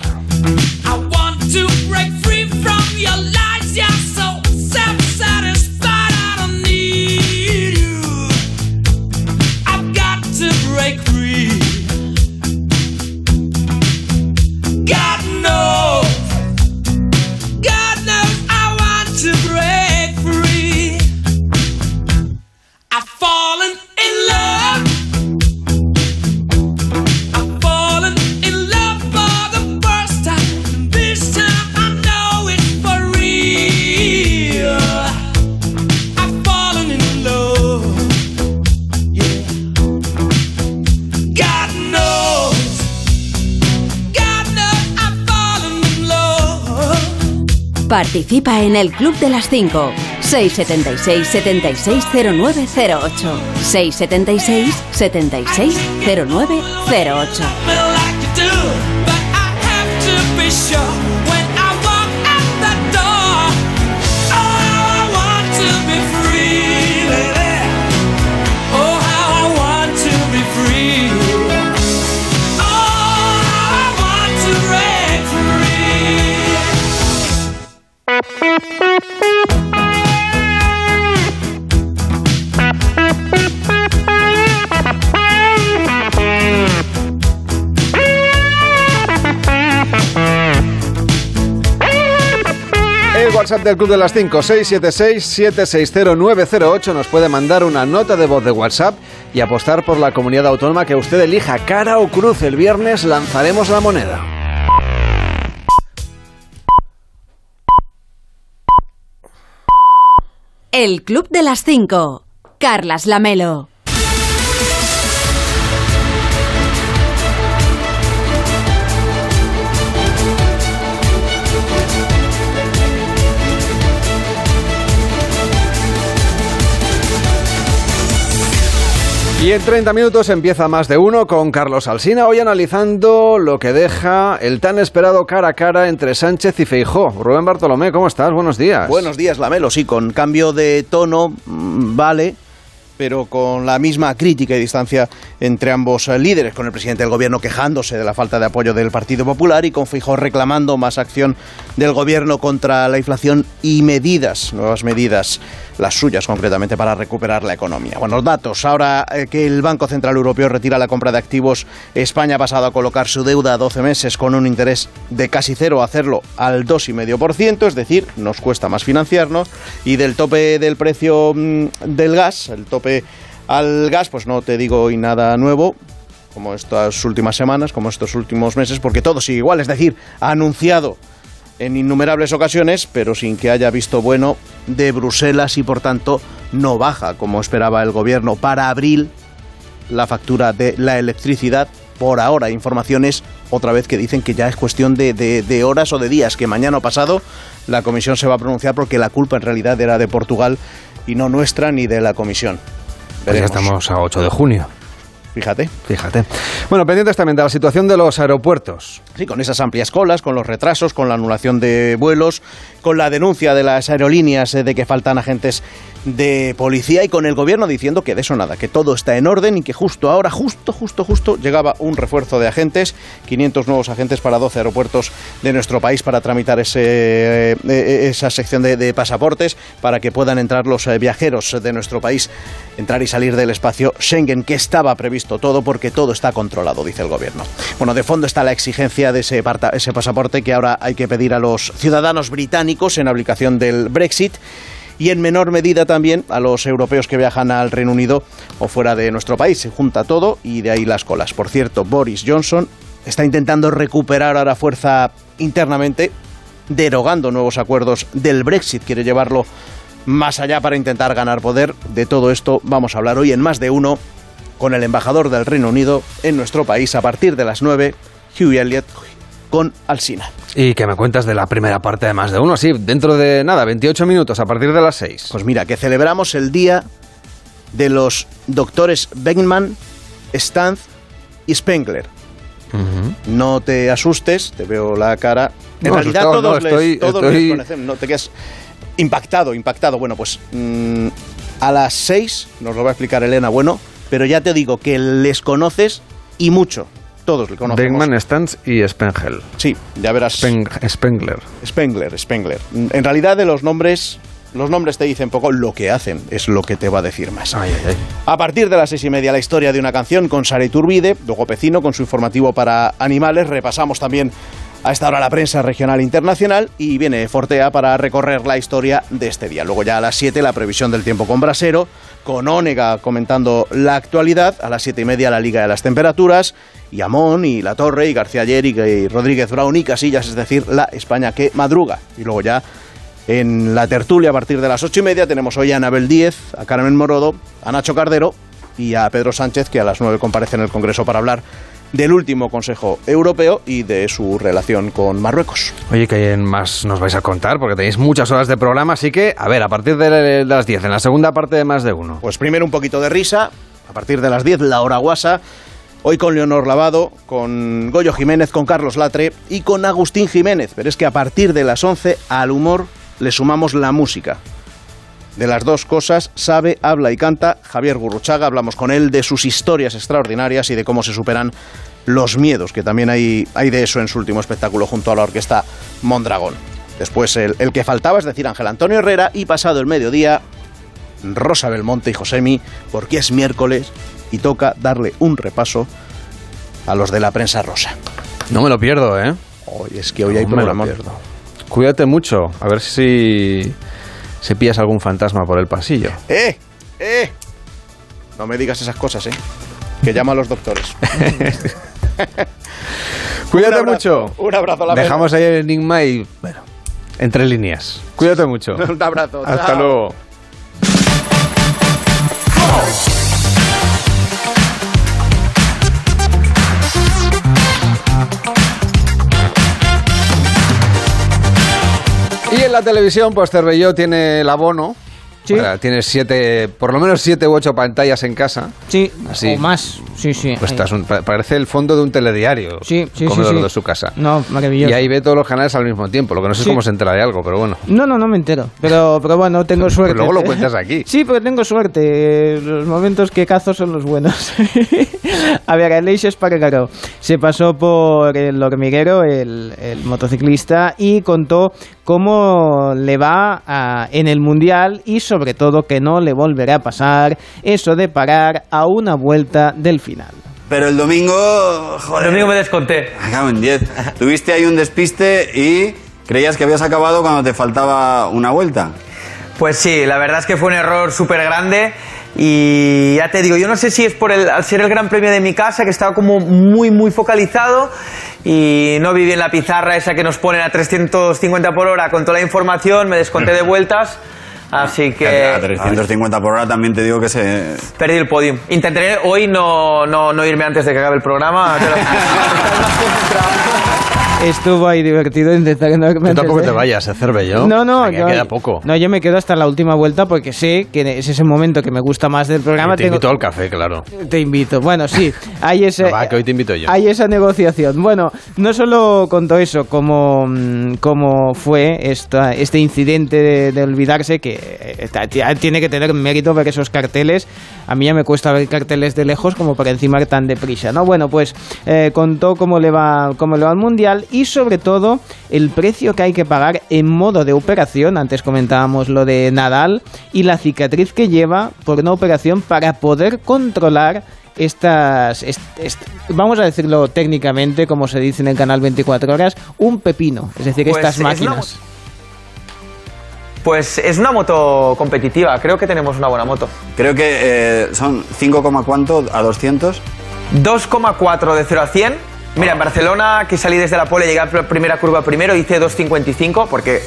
Speaker 3: Participa en el Club de las 5. 676 760908.
Speaker 1: WhatsApp del Club de las 5, 676-760-908. Nos puede mandar una nota de voz de WhatsApp y apostar por la comunidad autónoma que usted elija, cara o cruz. El viernes lanzaremos la moneda.
Speaker 3: El Club de las 5. Carlas Lamelo.
Speaker 1: Y en 30 minutos empieza más de uno con Carlos Alsina, hoy analizando lo que deja el tan esperado cara a cara entre Sánchez y Feijó. Rubén Bartolomé, ¿cómo estás? Buenos días.
Speaker 18: Buenos días, Lamelo. Sí, con cambio de tono, mm, vale, pero con la misma crítica y distancia entre ambos eh, líderes, con el presidente del gobierno quejándose de la falta de apoyo del Partido Popular y con Feijó reclamando más acción del gobierno contra la inflación y medidas, nuevas medidas, las suyas concretamente, para recuperar la economía. Bueno, datos. Ahora eh, que el Banco Central Europeo retira la compra de activos, España ha pasado a colocar su deuda a 12 meses con un interés de casi cero hacerlo al 2,5%, es decir, nos cuesta más financiarnos, y del tope del precio mm, del gas, el tope al gas, pues no te digo hoy nada nuevo, como estas últimas semanas, como estos últimos meses, porque todo sigue igual, es decir, ha anunciado en innumerables ocasiones, pero sin que haya visto bueno de Bruselas y por tanto no baja como esperaba el gobierno para abril la factura de la electricidad. Por ahora, informaciones otra vez que dicen que ya es cuestión de, de- de horas o de días, que mañana o pasado la comisión se va a pronunciar porque la culpa en realidad era de Portugal y no nuestra ni de la comisión.
Speaker 1: Pues ya estamos a 8 de junio.
Speaker 18: Fíjate.
Speaker 1: Fíjate. Bueno, pendientes también de la situación de los aeropuertos.
Speaker 18: Sí, con esas amplias colas, con los retrasos, con la anulación de vuelos, con la denuncia de las aerolíneas eh, de que faltan agentes de policía y con el gobierno diciendo que de eso nada, que todo está en orden y que justo ahora, justo, justo, justo, llegaba un refuerzo de agentes, 500 nuevos agentes para 12 aeropuertos de nuestro país para tramitar ese, eh, eh, esa sección de, de pasaportes para que puedan entrar los viajeros de nuestro país, entrar y salir del espacio Schengen, que estaba previsto todo porque todo está controlado, dice el gobierno. Bueno, de fondo está la exigencia de ese, ese pasaporte que ahora hay que pedir a los ciudadanos británicos en aplicación del Brexit y en menor medida también a los europeos que viajan al Reino Unido o fuera de nuestro país. Se junta todo y de ahí las colas. Por cierto, Boris Johnson está intentando recuperar ahora fuerza internamente, derogando nuevos acuerdos del Brexit. Quiere llevarlo más allá para intentar ganar poder. De todo esto vamos a hablar hoy en más de uno con el embajador del Reino Unido en nuestro país a partir de las 9, Hugh Elliott con Alsina.
Speaker 1: ¿Y que me cuentas de la primera parte de más de uno? Sí, dentro de nada, 28 minutos, a partir de las 6.
Speaker 18: Pues mira, que celebramos el día de los doctores Beckman, Stanz y Spengler. No te asustes, te veo la cara. En
Speaker 1: No,
Speaker 18: realidad
Speaker 1: asustado,
Speaker 18: todos,
Speaker 1: no,
Speaker 18: les,
Speaker 1: estoy-
Speaker 18: todos
Speaker 1: estoy-
Speaker 18: les no te quedas impactado, impactado. Bueno, pues mm, a las 6 nos lo va a explicar Elena Bueno, pero ya te digo que les conoces y mucho. Todos le conocemos.
Speaker 1: Beckman, Stans y Spengel.
Speaker 18: Sí, ya verás.
Speaker 1: Spengler.
Speaker 18: Spengler, Spengler. En realidad de los nombres, los nombres te dicen poco, lo que hacen es lo que te va a decir más. A partir de las seis y media la historia de una canción con Sara Iturbide, luego Pecino con su informativo para animales, repasamos también a esta hora la prensa regional e internacional y viene Fortea para recorrer la historia de este día. Luego ya a las 7 la previsión del tiempo con Brasero, con Ónega comentando la actualidad, a las siete y media la Liga de las Temperaturas, y Amón, y La Torre, y García Ayer, y, y Rodríguez Brown, y Casillas, es decir, la España que madruga. Y luego ya en la tertulia a partir de las ocho y media tenemos hoy a Anabel Díez, a Carmen Morodo, a Nacho Cardero y a Pedro Sánchez, que a las nueve comparece en el Congreso para hablar del último Consejo Europeo y de su relación con Marruecos.
Speaker 1: Oye, que más nos vais a contar? Porque tenéis muchas horas de programa, así que, a ver, a partir de las 10, en la segunda parte de más de uno.
Speaker 18: Pues primero un poquito de risa, a partir de las 10 la hora guasa. Hoy con Leonor Lavado, con Goyo Jiménez, con Carlos Latre y con Agustín Jiménez. Pero es que a partir de las 11 al humor le sumamos la música. De las dos cosas, sabe, habla y canta Javier Gurruchaga. Hablamos con él de sus historias extraordinarias y de cómo se superan los miedos, que también hay, hay de eso en su último espectáculo junto a la orquesta Mondragón. Después el, el que faltaba, es decir, Ángel Antonio Herrera, y pasado el mediodía, Rosa Belmonte y Josemi, porque es miércoles y toca darle un repaso a los de la prensa rosa.
Speaker 1: No me lo pierdo, ¿eh?
Speaker 18: Hoy es que hoy hay
Speaker 1: No me lo
Speaker 18: programa.
Speaker 1: pierdo. Cuídate mucho, a ver si, si pillas algún fantasma por el pasillo.
Speaker 18: ¡Eh! ¡Eh! No me digas esas cosas, ¿eh? Que llama a los doctores.
Speaker 1: Cuídate
Speaker 18: Un abrazo,
Speaker 1: mucho.
Speaker 18: Un abrazo a la
Speaker 1: Dejamos ahí el enigma y, bueno, entre líneas. Cuídate mucho.
Speaker 18: Un abrazo.
Speaker 1: Hasta
Speaker 18: chao.
Speaker 1: luego. En la televisión, pues Cervelló tiene el abono. Para- tiene siete, por lo menos siete u ocho pantallas en casa.
Speaker 4: Sí,
Speaker 1: Así.
Speaker 4: o más. Sí, sí.
Speaker 1: Pues estás un- parece el fondo de un telediario.
Speaker 4: Sí, sí,
Speaker 1: comedor
Speaker 4: sí, sí.
Speaker 1: de su casa.
Speaker 4: No, maravilloso.
Speaker 1: Y ahí ve todos los canales al mismo tiempo. Lo que no sé
Speaker 4: Sí.
Speaker 1: es cómo se entera de algo, pero bueno.
Speaker 4: No, no, no me entero. Pero, pero bueno, tengo suerte.
Speaker 1: luego lo cuentas aquí.
Speaker 4: Sí, pero tengo suerte. Los momentos que cazo son los buenos. A ver, Aleix Espargaró se pasó por el hormiguero, el, el motociclista, y contó cómo le va a- en el Mundial y sobre todo que no le volverá a pasar eso de parar a una vuelta del final.
Speaker 19: Pero el domingo, joder. El domingo me desconté. Acabo en 10. Tuviste ahí un despiste y creías que habías acabado cuando te faltaba una vuelta.
Speaker 20: Pues sí, la verdad es que fue un error súper grande y ya te digo, yo no sé si es por el, al ser el gran premio de mi casa que estaba como muy muy focalizado y no vi bien la pizarra esa que nos ponen a 350 por hora con toda la información, me desconté de vueltas, así que
Speaker 19: A 350 por hora también te digo que se...
Speaker 20: perdí el podium. Intentaré hoy no, no, no irme antes de que acabe el programa. pero-
Speaker 4: Estuvo ahí divertido intentar no irme
Speaker 1: Tú tampoco te vayas, ¿eh, Cervelló?
Speaker 4: No, no,
Speaker 1: O sea, que
Speaker 4: yo-
Speaker 1: queda poco.
Speaker 4: No, yo me quedo hasta la última vuelta porque sé que es ese momento que me gusta más del programa.
Speaker 1: Y te
Speaker 4: Tengo-
Speaker 1: invito al café, claro.
Speaker 4: Te invito. Bueno, sí, hay ese.
Speaker 1: No, va, que hoy te invito yo.
Speaker 4: Hay esa negociación. Bueno, no solo contó eso, como, mm, como fue esta, este incidente de, de olvidarse, que eh, tiene que tener mérito ver esos carteles. A mí ya me cuesta ver carteles de lejos como para encimar tan deprisa, ¿no? Bueno, pues eh, contó cómo le, va, cómo le va al Mundial y sobre todo el precio que hay que pagar en modo de operación. Antes comentábamos lo de Nadal y la cicatriz que lleva por una operación para poder controlar estas, est- est- vamos a decirlo técnicamente, como se dice en el canal 24 horas, un pepino. Es decir,
Speaker 20: Pues
Speaker 4: estas
Speaker 20: es
Speaker 4: máquinas.
Speaker 20: Pues es una moto competitiva, creo que tenemos una buena moto.
Speaker 19: Creo que eh, son 5, coma cuánto a 200.
Speaker 20: 2,4 de 0 a 100. Mira, en Barcelona, que salí desde la pole, llegué a la primera curva primero, hice 2,55, porque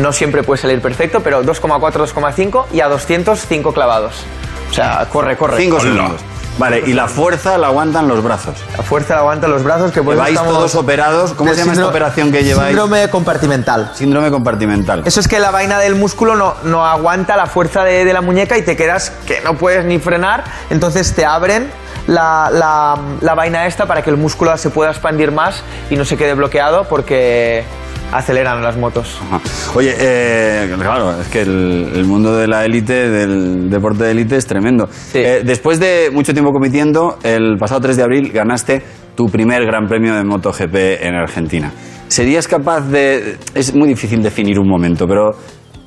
Speaker 20: no siempre puede salir perfecto, pero 2,4, 2,5 y a 200, 5 clavados. O sea, corre, corre.
Speaker 19: 5 segundos. Vale, y la fuerza la aguantan los brazos.
Speaker 20: La fuerza la aguantan los brazos, que estamos-
Speaker 19: todos operados. ¿Cómo se llama esta operación que lleváis?
Speaker 20: Síndrome compartimental.
Speaker 19: Síndrome compartimental.
Speaker 20: Eso es que la vaina del músculo no, no aguanta la fuerza de, de la muñeca y te quedas que no puedes ni frenar, entonces te abren la, la- la vaina esta para que el músculo se pueda expandir más y no se quede bloqueado porque aceleran las motos.
Speaker 19: Ajá. Oye, eh, claro, es que el, el mundo de la élite, del deporte de élite es tremendo. Eh, después de mucho tiempo compitiendo, el pasado 3 de abril ganaste tu primer gran premio de MotoGP en Argentina. ¿Serías capaz de... Es muy difícil definir un momento, pero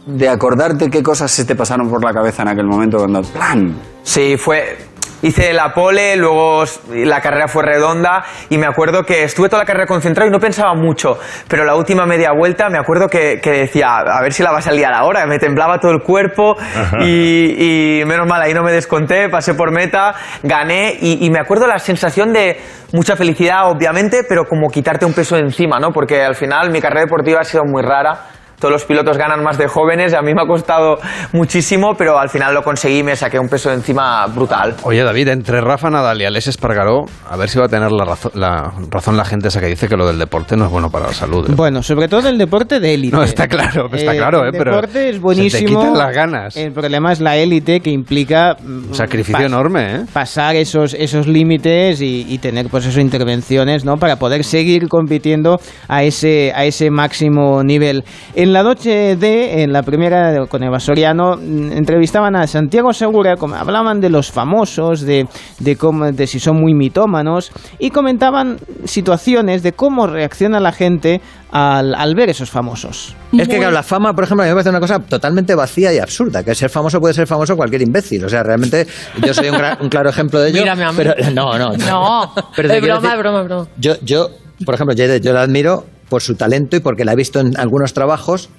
Speaker 19: de acordarte qué cosas se te pasaron por la cabeza en aquel momento cuando... ¡Plan!
Speaker 20: Sí, fue. Hice la pole, luego la carrera fue redonda y me acuerdo que estuve toda la carrera concentrado y no pensaba mucho, pero la última media vuelta me acuerdo que, que decía, a ver si la vas a liar ahora, me temblaba todo el cuerpo y, y menos mal, ahí no me desconté, pasé por meta, gané y, y me acuerdo la sensación de mucha felicidad, obviamente, pero como quitarte un peso de encima, ¿no? Porque al final mi carrera deportiva ha sido muy rara. Todos los pilotos ganan más de jóvenes, a mí me ha costado muchísimo, pero al final lo conseguí y me saqué un peso de encima brutal.
Speaker 1: Oye, David, entre Rafa Nadal y Alex Espargaró, a ver si va a tener la, razo- la razón la gente esa que dice que lo del deporte no es bueno para la salud. ¿eh?
Speaker 4: Bueno, sobre todo el deporte de élite.
Speaker 1: No, está claro, está claro,
Speaker 4: el
Speaker 1: ¿eh? Pero
Speaker 4: deporte es
Speaker 1: se te
Speaker 4: buenísimo.
Speaker 1: quitan las ganas.
Speaker 4: El problema es la élite que implica mm,
Speaker 1: Un sacrificio
Speaker 4: pas-
Speaker 1: enorme, ¿eh?
Speaker 4: pasar esos esos límites y, y tener pues eso intervenciones, ¿no? Para poder seguir compitiendo a ese a ese máximo nivel. En la noche de en la primera de- con Eva Soriano mm, entrevistaban a Santiago Segura, como hablaban de los famosos, de de cómo de si son muy mitómanos y comentaban situaciones de cómo reacciona la gente al, al ver esos famosos.
Speaker 21: Es que claro, la fama, por ejemplo, a mí me parece una cosa totalmente vacía y absurda. Que ser famoso puede ser famoso cualquier imbécil. O sea, realmente yo soy un, claro ejemplo de ello.
Speaker 22: Mírame a mí.
Speaker 21: Pero no, no.
Speaker 22: No,
Speaker 21: Pero te
Speaker 22: es broma,
Speaker 21: decir-
Speaker 22: broma, es broma.
Speaker 21: Yo, yo, por ejemplo, yo, yo la admiro por su talento y porque la he visto en algunos trabajos.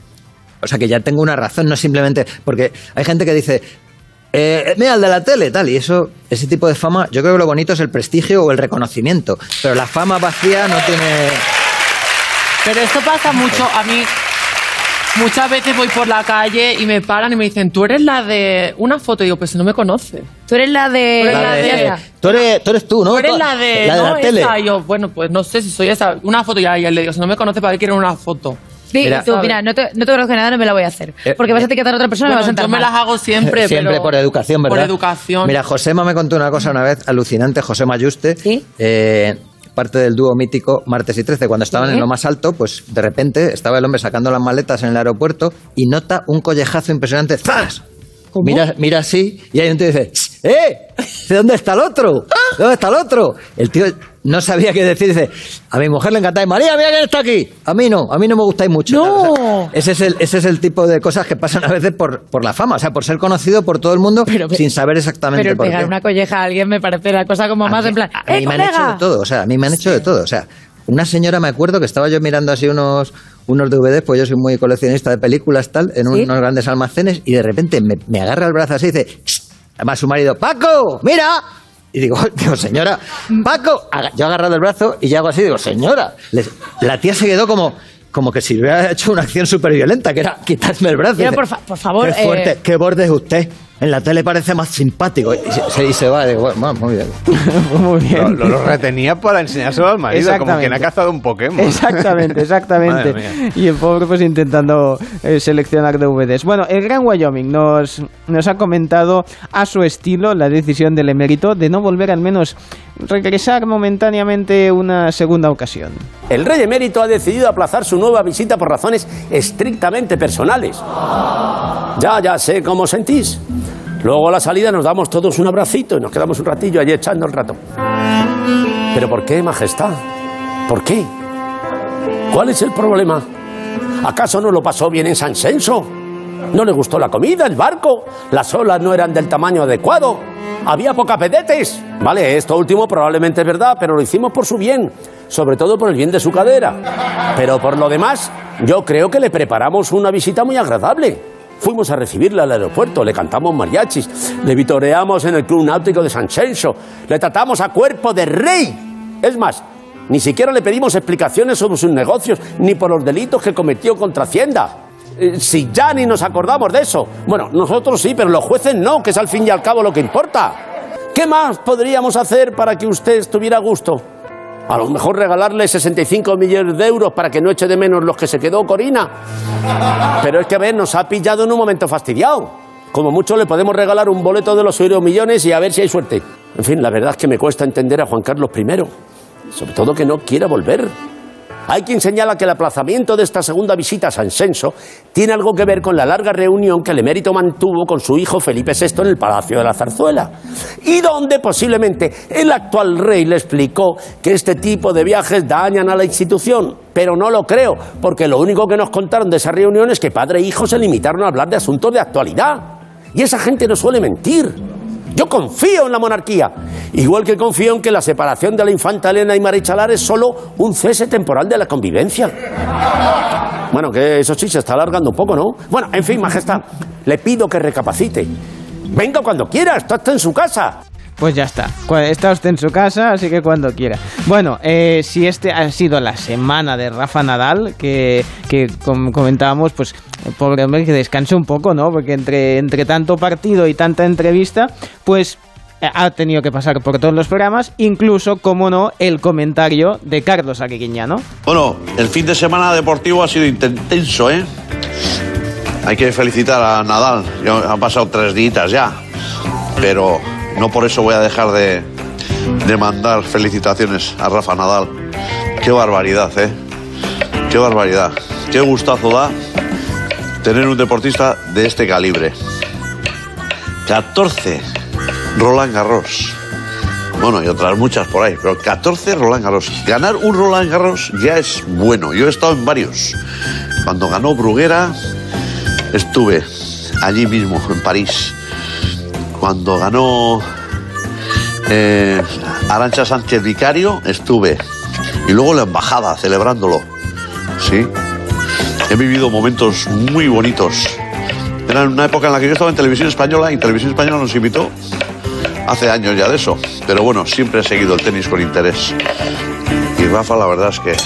Speaker 21: O sea que ya tengo una razón, no simplemente. Porque hay gente que dice. Eh, mira, el de la tele, tal, y eso, ese tipo de fama, yo creo que lo bonito es el prestigio o el reconocimiento, pero la fama vacía no tiene...
Speaker 23: Pero esto pasa mucho a mí. Muchas veces voy por la calle y me paran y me dicen, tú eres la de una foto. Y digo, pues no me conoce.
Speaker 22: Tú eres la de...
Speaker 23: Tú eres la de...
Speaker 21: Tú eres, tú eres tú, ¿no?
Speaker 23: Tú eres la de...
Speaker 21: la, de
Speaker 23: no,
Speaker 21: la tele.
Speaker 23: esa. Y yo, bueno, pues no sé si soy esa. Una foto ya, y él le digo, si no me conoce, ¿para qué quiere una foto?
Speaker 22: Sí,
Speaker 21: Mira.
Speaker 22: tú, mira, no te, no te conozco nada, no me la voy a hacer.
Speaker 21: Eh,
Speaker 22: Porque vas a etiquetar a otra persona y me vas a sentar
Speaker 23: yo me
Speaker 22: mal.
Speaker 23: las hago siempre,
Speaker 21: Siempre
Speaker 23: pero...
Speaker 21: por educación, ¿verdad?
Speaker 23: Por educación.
Speaker 21: Mira, Josema me contó una cosa una vez alucinante, José Mayuste, eh, parte del dúo mítico Martes y Trece, cuando estaban en lo más alto, pues de repente estaba el hombre sacando las maletas en el aeropuerto y nota un collejazo impresionante. ¡Zas! Mira, mira así y hay un tío que dice, ¡eh! ¿De dónde está el otro? ¿Dónde está el otro? El tío no sabía qué decir. Dice, a mi mujer le encanta. María, mira quién está aquí. A mí no, a mí no me gustáis mucho. O sea, ese, es el, ese es el tipo de cosas que pasan a veces por, por la fama. O sea, por ser conocido por todo el mundo sin saber exactamente
Speaker 22: Pero
Speaker 21: por
Speaker 22: pegar
Speaker 21: qué.
Speaker 22: una colleja a alguien me parece la cosa como más en plan...
Speaker 21: A mí
Speaker 22: ¡Eh,
Speaker 21: me han hecho de todo, o sea, a mí me han hecho de todo. O sea, una señora me acuerdo que estaba yo mirando así unos, unos DVDs, pues yo soy muy coleccionista de películas, tal, en
Speaker 22: ¿Sí?
Speaker 21: unos grandes almacenes, y de repente me, me agarra el brazo así y dice, además su marido, Paco, mira. Y digo, digo, señora, Paco, yo he agarrado el brazo y yo hago así, digo, señora. La tía se quedó como, como que si hubiera hecho una acción súper violenta, que era quitarme el brazo.
Speaker 22: Mira,
Speaker 21: Dice,
Speaker 22: por, fa- por favor...
Speaker 21: Qué fuerte,
Speaker 22: eh,
Speaker 21: qué borde es usted. En la tele parece más simpático. Y se, y se va, digo, bueno, muy bien.
Speaker 4: Muy bien.
Speaker 1: Lo, lo retenía para enseñárselo al marido, como quien ha cazado un Pokémon.
Speaker 4: Exactamente, exactamente. Y el pobre pues intentando eh, seleccionar DVDs. Bueno, el Gran Wyoming nos, nos ha comentado a su estilo la decisión del emérito de no volver al menos regresar momentáneamente una segunda ocasión.
Speaker 24: El rey emérito ha decidido aplazar su nueva visita por razones estrictamente personales. Ya, ya sé cómo sentís. Luego a la salida nos damos todos un abracito y nos quedamos un ratillo allí echando el rato. ¿Pero por qué, Majestad? ¿Por qué? ¿Cuál es el problema? ¿Acaso no lo pasó bien en San Senso? ¿No le gustó la comida, el barco? ¿Las olas no eran del tamaño adecuado? ¿Había pocas vedetes? Vale, esto último probablemente es verdad, pero lo hicimos por su bien, sobre todo por el bien de su cadera. Pero por lo demás, yo creo que le preparamos una visita muy agradable. Fuimos a recibirle al aeropuerto, le cantamos mariachis, le vitoreamos en el Club Náutico de San Senso, le tratamos a cuerpo de rey. Es más, ni siquiera le pedimos explicaciones sobre sus negocios, ni por los delitos que cometió contra Hacienda. Eh, si ya ni nos acordamos de eso. Bueno, nosotros sí, pero los jueces no, que es al fin y al cabo lo que importa. ¿Qué más podríamos hacer para que usted estuviera a gusto? A lo mejor regalarle 65 millones de euros para que no eche de menos los que se quedó Corina. Pero es que, a ver, nos ha pillado en un momento fastidiado. Como mucho le podemos regalar un boleto de los millones y a ver si hay suerte. En fin, la verdad es que me cuesta entender a Juan Carlos I. Sobre todo que no quiera volver. Hay quien señala que el aplazamiento de esta segunda visita a San Senso tiene algo que ver con la larga reunión que el emérito mantuvo con su hijo Felipe VI en el Palacio de la Zarzuela. Y donde posiblemente el actual rey le explicó que este tipo de viajes dañan a la institución. Pero no lo creo, porque lo único que nos contaron de esa reunión es que padre e hijo se limitaron a hablar de asuntos de actualidad. Y esa gente no suele mentir. Yo confío en la monarquía, igual que confío en que la separación de la infanta Elena y Marichalar es solo un cese temporal de la convivencia. Bueno, que eso sí se está alargando un poco, ¿no? Bueno, en fin, Majestad, le pido que recapacite. Venga cuando quiera, está usted en su casa.
Speaker 4: Pues ya está. Está usted en su casa, así que cuando quiera. Bueno, eh, si este ha sido la semana de Rafa Nadal, que, que com- comentábamos, pues pobre hombre que descanse un poco, ¿no? Porque entre, entre tanto partido y tanta entrevista, pues eh, ha tenido que pasar por todos los programas, incluso, como no, el comentario de Carlos Aguiñano.
Speaker 25: Bueno, el fin de semana deportivo ha sido intenso, ¿eh? Hay que felicitar a Nadal. Yo- han pasado tres días ya. Pero no por eso voy a dejar de, de mandar felicitaciones a Rafa Nadal. Qué barbaridad, ¿eh? Qué barbaridad. Qué gustazo da tener un deportista de este calibre. 14 Roland Garros. Bueno, y otras muchas por ahí, pero 14 Roland Garros. Ganar un Roland Garros ya es bueno. Yo he estado en varios. Cuando ganó Bruguera, estuve allí mismo, en París. Cuando ganó eh, Arancha Sánchez Vicario, estuve. Y luego la embajada, celebrándolo. Sí. He vivido momentos muy bonitos. Era una época en la que yo estaba en televisión española y televisión española nos invitó hace años ya de eso. Pero bueno, siempre he seguido el tenis con interés. Y Rafa, la verdad es que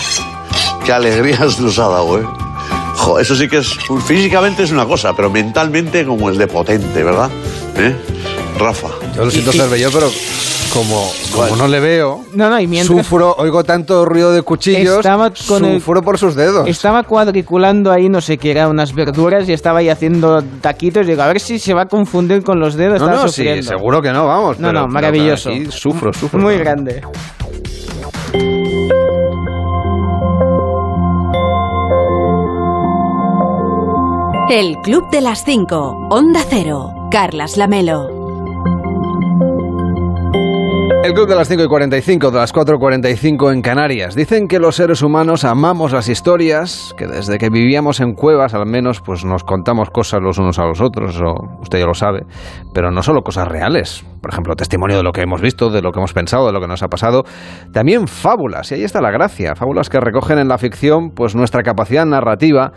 Speaker 25: qué alegrías nos ha dado, ¿eh? Jo, eso sí que es, físicamente es una cosa, pero mentalmente como el de potente, ¿verdad? ¿Eh? Rafa.
Speaker 1: Yo lo siento ser bello, pero como, como no le veo,
Speaker 4: No, no, y mientras
Speaker 1: sufro, oigo tanto ruido de cuchillos,
Speaker 4: Estaba con el-
Speaker 1: sufro por sus dedos.
Speaker 4: estaba cuadriculando ahí, no sé qué era, unas verduras y estaba ahí haciendo taquitos. Digo, a ver si se va a confundir con los dedos.
Speaker 1: No, no, sí, seguro que no, vamos.
Speaker 4: No,
Speaker 1: pero-
Speaker 4: no,
Speaker 1: pero
Speaker 4: maravilloso.
Speaker 1: aquí sufro, sufro.
Speaker 4: Muy grande.
Speaker 3: El Club de las 5, Onda Cero, Carlas Lamelo.
Speaker 1: El club de las 5 y 45, de las 4 y 45 en Canarias. Dicen que los seres humanos amamos las historias, que desde que vivíamos en cuevas al menos pues nos contamos cosas los unos a los otros, eso usted ya lo sabe, pero no solo cosas reales, por ejemplo, testimonio de lo que hemos visto, de lo que hemos pensado, de lo que nos ha pasado, también fábulas, y ahí está la gracia, fábulas que recogen en la ficción pues nuestra capacidad narrativa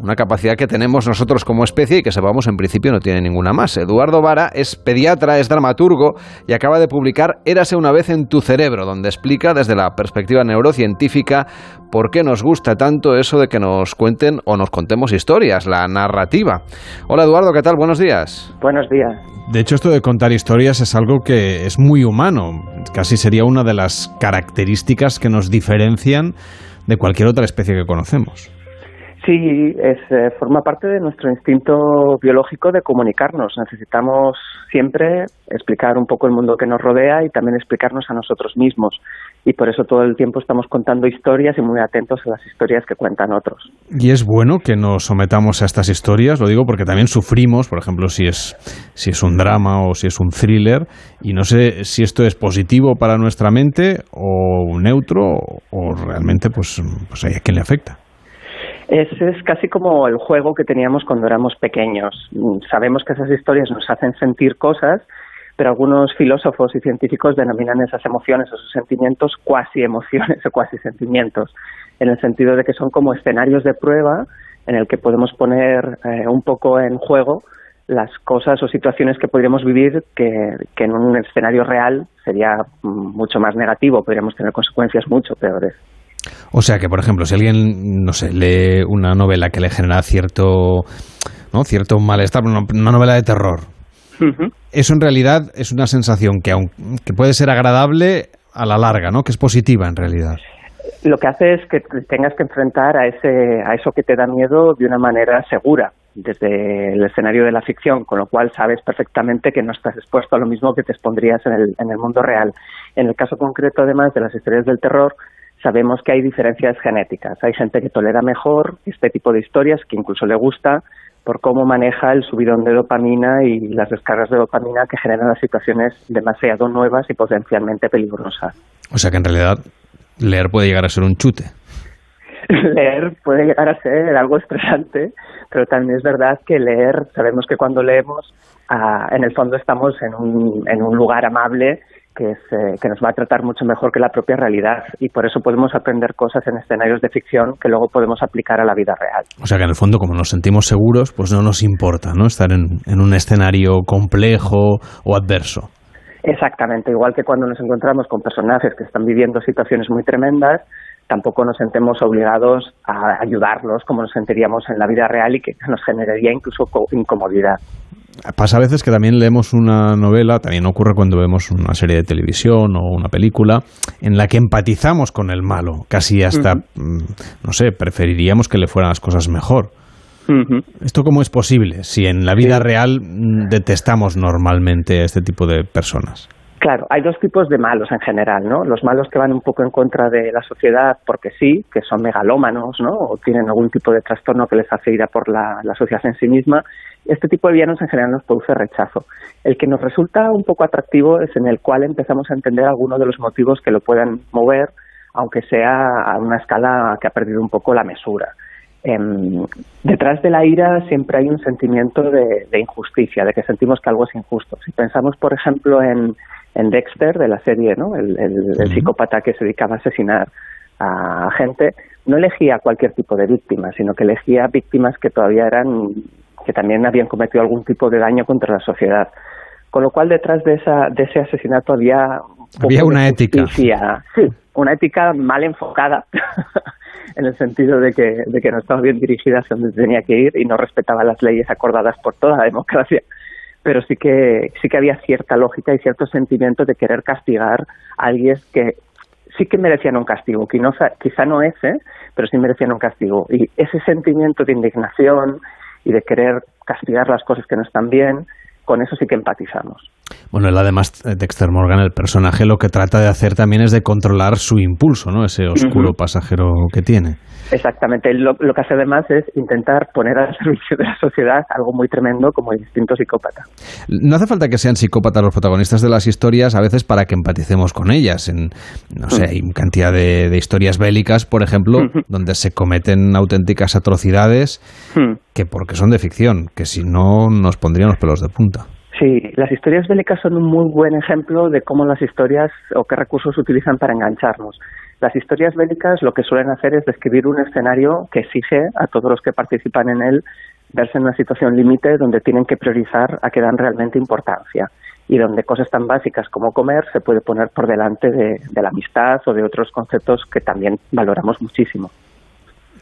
Speaker 1: una capacidad que tenemos nosotros como especie y que sepamos en principio no tiene ninguna más. Eduardo Vara es pediatra, es dramaturgo y acaba de publicar Érase una vez en tu cerebro, donde explica desde la perspectiva neurocientífica por qué nos gusta tanto eso de que nos cuenten o nos contemos historias, la narrativa. Hola Eduardo, ¿qué tal? Buenos días.
Speaker 26: Buenos días.
Speaker 27: De hecho, esto de contar historias es algo que es muy humano. Casi sería una de las características que nos diferencian de cualquier otra especie que conocemos.
Speaker 26: Sí, es, eh, forma parte de nuestro instinto biológico de comunicarnos. Necesitamos siempre explicar un poco el mundo que nos rodea y también explicarnos a nosotros mismos. Y por eso todo el tiempo estamos contando historias y muy atentos a las historias que cuentan otros.
Speaker 27: Y es bueno que nos sometamos a estas historias, lo digo porque también sufrimos, por ejemplo, si es, si es un drama o si es un thriller, y no sé si esto es positivo para nuestra mente o neutro o realmente pues, pues hay a quien le afecta.
Speaker 26: Es, es casi como el juego que teníamos cuando éramos pequeños. Mm, Sabemos que esas historias nos hacen sentir cosas, pero algunos filósofos y científicos denominan esas emociones, esos sentimientos, cuasi emociones o cuasi sentimientos, en el sentido de que son como escenarios de prueba en el que podemos poner eh, un poco en juego las cosas o situaciones que podríamos vivir que, que en un escenario real sería mm, mucho más negativo, podríamos tener consecuencias mucho peores.
Speaker 27: O sea que, por ejemplo, si alguien, no sé, lee una novela que le genera cierto, ¿no? cierto malestar, una, novela de terror, eso en realidad es una sensación que, aun, que puede ser agradable a la larga, ¿no? Que es positiva en realidad.
Speaker 26: lo que hace es que te tengas que enfrentar a ese a eso que te da miedo de una manera segura desde el escenario de la ficción, con lo cual sabes perfectamente que no estás expuesto a lo mismo que te expondrías en el, en el mundo real. En el caso concreto, además de las historias del terror, sabemos que hay diferencias genéticas. Hay gente que tolera mejor este tipo de historias, que incluso le gusta por cómo maneja el subidón de dopamina y las descargas de dopamina que generan las situaciones demasiado nuevas y potencialmente peligrosas.
Speaker 27: O sea que en realidad leer puede llegar a ser un chute.
Speaker 26: leer puede llegar a ser algo estresante, pero también es verdad que leer, sabemos que cuando leemos, ah, en el fondo estamos en un, en un lugar amable que, es, eh, que nos va a tratar mucho mejor que la propia realidad y por eso podemos aprender cosas en escenarios de ficción que luego podemos aplicar a la vida real.
Speaker 27: O sea que en el fondo, como nos sentimos seguros, pues no nos importa, ¿no? Estar en, en un escenario complejo o adverso.
Speaker 26: Exactamente, igual que cuando nos encontramos con personajes que están viviendo situaciones muy tremendas, tampoco nos sentemos obligados a ayudarlos como nos sentiríamos en la vida real y que nos generaría incluso co- incomodidad.
Speaker 27: Pasa a veces que también leemos una novela, también ocurre cuando vemos una serie de televisión o una película, en la que empatizamos con el malo, casi hasta, mm, no sé, preferiríamos que le fueran las cosas mejor. ¿Esto cómo es posible si en la vida real mm, detestamos normalmente a este tipo de personas?
Speaker 26: Claro, hay dos tipos de malos en general, ¿no? Los malos que van un poco en contra de la sociedad porque sí, que son megalómanos, ¿no? O tienen algún tipo de trastorno que les hace ir a por la, sociedad en sí misma. Este tipo de villanos en general nos produce rechazo. El que nos resulta un poco atractivo es en el cual empezamos a entender algunos de los motivos que lo puedan mover, aunque sea a una escala que ha perdido un poco la mesura. Em, detrás de la ira siempre hay un sentimiento de, de injusticia, de que sentimos que algo es injusto. Si pensamos, por ejemplo, en, en Dexter de la serie, ¿no? El, el- el psicópata que se dedicaba a asesinar a gente, no elegía cualquier tipo de víctima, sino que elegía víctimas que todavía eran, que también habían cometido algún tipo de daño contra la sociedad. Con lo cual, detrás de, esa, de ese asesinato había un
Speaker 1: Había una ética.
Speaker 26: Sí, una ética mal enfocada, en el sentido de que, de que no estaba bien dirigida hacia donde tenía que ir y no respetaba las leyes acordadas por toda la democracia. Pero sí que, sí que había cierta lógica y cierto sentimiento de querer castigar a alguien que sí que merecían un castigo, quizá no ese, pero sí merecían un castigo. Y ese sentimiento de indignación y de querer castigar las cosas que no están bien, con eso sí que empatizamos.
Speaker 1: Bueno, él además, eh, Dexter Morgan, el personaje, lo que trata de hacer también es de controlar su impulso, ¿no? Ese oscuro pasajero que tiene.
Speaker 26: Exactamente. Lo, lo que hace además es intentar poner al servicio de la sociedad algo muy tremendo como el instinto psicópata.
Speaker 1: No hace falta que sean psicópatas los protagonistas de las historias, a veces para que empaticemos con ellas. En, no sé, hay cantidad de, de historias bélicas, por ejemplo, donde se cometen auténticas atrocidades que porque son de ficción, que si no nos pondrían los pelos de punta.
Speaker 26: Sí, las historias bélicas son un muy buen ejemplo de cómo las historias o qué recursos utilizan para engancharnos. Las historias bélicas lo que suelen hacer es describir un escenario que exige a todos los que participan en él verse en una situación límite donde tienen que priorizar a que dan realmente importancia y donde cosas tan básicas como comer se puede poner por delante de, de la amistad o de otros conceptos que también valoramos muchísimo.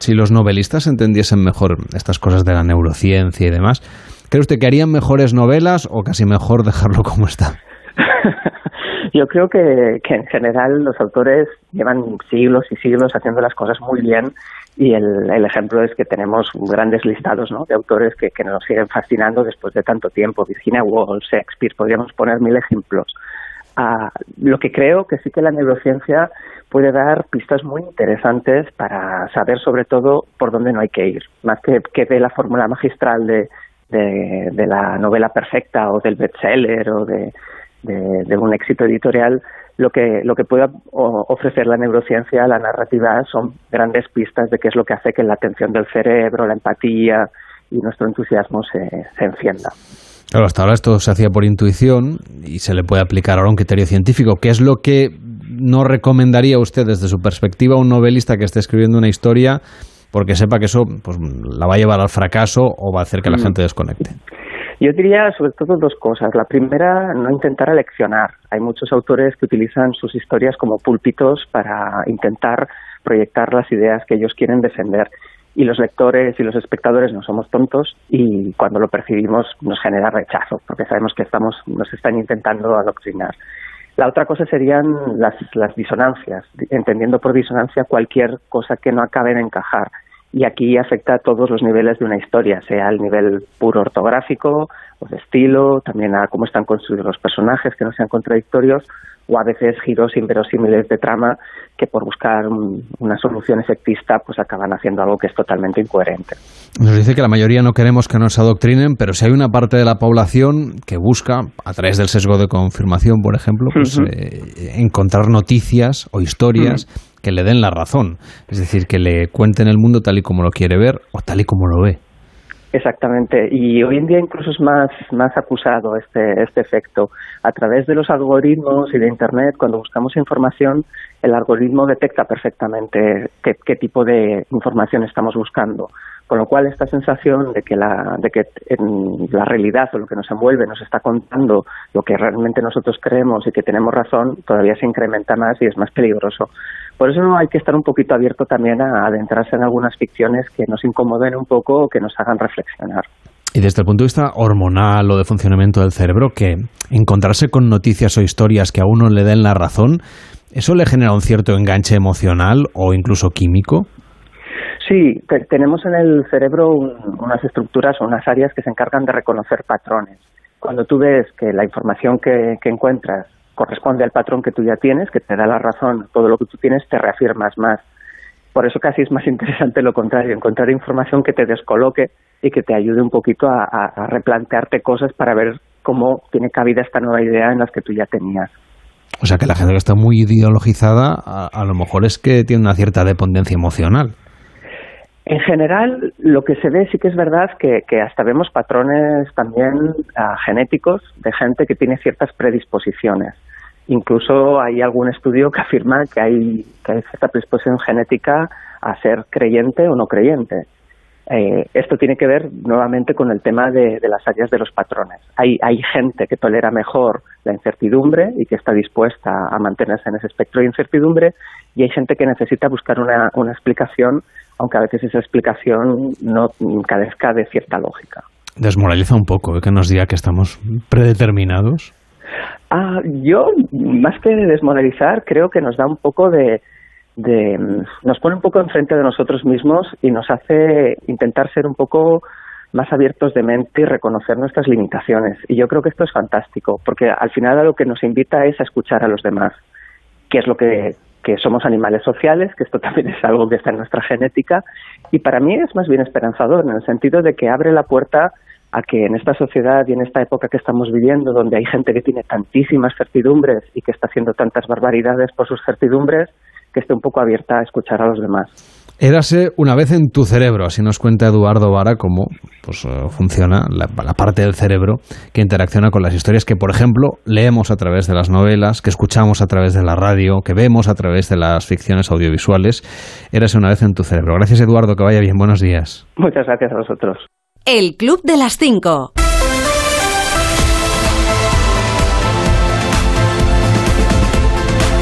Speaker 1: Si los novelistas entendiesen mejor estas cosas de la neurociencia y demás, ¿cree usted que harían mejores novelas o casi mejor dejarlo como está?
Speaker 26: Yo creo que, que en general los autores llevan siglos y siglos haciendo las cosas muy bien y el, el ejemplo es que tenemos grandes listados ¿no? de autores que, que nos siguen fascinando después de tanto tiempo. Virginia Woolf, Shakespeare, podríamos poner mil ejemplos. Ah, lo que creo que sí que la neurociencia puede dar pistas muy interesantes para saber sobre todo por dónde no hay que ir, más que, que de la fórmula magistral de, de, la novela perfecta o del bestseller o de, un éxito editorial, lo que, lo que pueda ofrecer la neurociencia, la narrativa, son grandes pistas de qué es lo que hace que la atención del cerebro, la empatía y nuestro entusiasmo se, se encienda.
Speaker 1: Claro, hasta ahora esto se hacía por intuición y se le puede aplicar ahora un criterio científico. ¿Qué es lo que no recomendaría usted desde su perspectiva a un novelista que esté escribiendo una historia porque sepa que eso pues, la va a llevar al fracaso o va a hacer que la
Speaker 26: Mm.
Speaker 1: gente desconecte?
Speaker 26: Yo diría sobre todo dos cosas. La primera, no intentar aleccionar. Hay muchos autores que utilizan sus historias como púlpitos para intentar proyectar las ideas que ellos quieren defender. Y los lectores y los espectadores no somos tontos y cuando lo percibimos nos genera rechazo, porque sabemos que estamos, nos están intentando adoctrinar. La otra cosa serían las, las disonancias, entendiendo por disonancia cualquier cosa que no acabe de encajar. Y aquí afecta a todos los niveles de una historia, sea el nivel puro ortográfico o de estilo, también a cómo están construidos los personajes, que no sean contradictorios, o a veces giros inverosímiles de trama que por buscar un- una solución efectista pues acaban haciendo algo que es totalmente incoherente.
Speaker 1: Nos dice que la mayoría no queremos que nos adoctrinen, pero si hay una parte de la población que busca, a través del sesgo de confirmación, por ejemplo, pues, eh, encontrar noticias o historias que le den la razón. Es decir, que le cuenten el mundo tal y como lo quiere ver o tal y como lo ve.
Speaker 26: Exactamente, y hoy en día incluso es más, más acusado este, este efecto. A través de los algoritmos y de Internet, cuando buscamos información, el algoritmo detecta perfectamente qué, tipo de información estamos buscando. Con lo cual, esta sensación de que, la, de que en la realidad o lo que nos envuelve nos está contando lo que realmente nosotros creemos y que tenemos razón, todavía se incrementa más y es más peligroso. Por eso hay que estar un poquito abierto también a adentrarse en algunas ficciones que nos incomoden un poco o que nos hagan reflexionar.
Speaker 1: Y desde el punto de vista hormonal o de funcionamiento del cerebro, que encontrarse con noticias o historias que a uno le den la razón, ¿eso le genera un cierto enganche emocional o incluso químico?
Speaker 26: Sí, te- tenemos en el cerebro un- unas estructuras o unas áreas que se encargan de reconocer patrones. Cuando tú ves que la información que, que encuentras corresponde al patrón que tú ya tienes, que te da la razón, todo lo que tú tienes, te reafirmas más. Por eso casi es más interesante lo contrario, encontrar información que te descoloque y que te ayude un poquito a, a- a replantearte cosas para ver cómo tiene cabida esta nueva idea en las que tú ya tenías.
Speaker 1: O sea, que la gente que está muy ideologizada, a, a lo mejor es que tiene una cierta dependencia emocional.
Speaker 26: En general, lo que se ve sí que es verdad que, que hasta vemos patrones también ah, genéticos de gente que tiene ciertas predisposiciones. Incluso hay algún estudio que afirma que hay, que cierta predisposición genética a ser creyente o no creyente. Eh, esto tiene que ver nuevamente con el tema de, las áreas de los patrones. Hay, hay gente que tolera mejor la incertidumbre y que está dispuesta a mantenerse en ese espectro de incertidumbre y hay gente que necesita buscar una, una explicación, aunque a veces esa explicación no carezca de cierta lógica.
Speaker 27: Desmoraliza un poco ¿eh? que nos diga que estamos predeterminados.
Speaker 26: Ah, yo, más que desmoralizar, creo que nos da un poco de, de, mm, nos pone un poco enfrente de nosotros mismos y nos hace intentar ser un poco más abiertos de mente y reconocer nuestras limitaciones. Y yo creo que esto es fantástico, porque al final a lo que nos invita es a escuchar a los demás, que es lo que, que somos animales sociales, que esto también es algo que está en nuestra genética, y para mí es más bien esperanzador, en el sentido de que abre la puerta a que en esta sociedad y en esta época que estamos viviendo, donde hay gente que tiene tantísimas certidumbres y que está haciendo tantas barbaridades por sus certidumbres, que esté un poco abierta a escuchar a los demás.
Speaker 27: Érase una vez en tu cerebro, así nos cuenta Eduardo Vara cómo pues, eh, funciona la, la parte del cerebro que interacciona con las historias que, por ejemplo, leemos a través de las novelas, que escuchamos a través de la radio, que vemos a través de las ficciones audiovisuales. Érase una vez en tu cerebro. Gracias, Eduardo, que vaya bien. Buenos días.
Speaker 26: Muchas gracias a vosotros.
Speaker 3: El Club de las 5.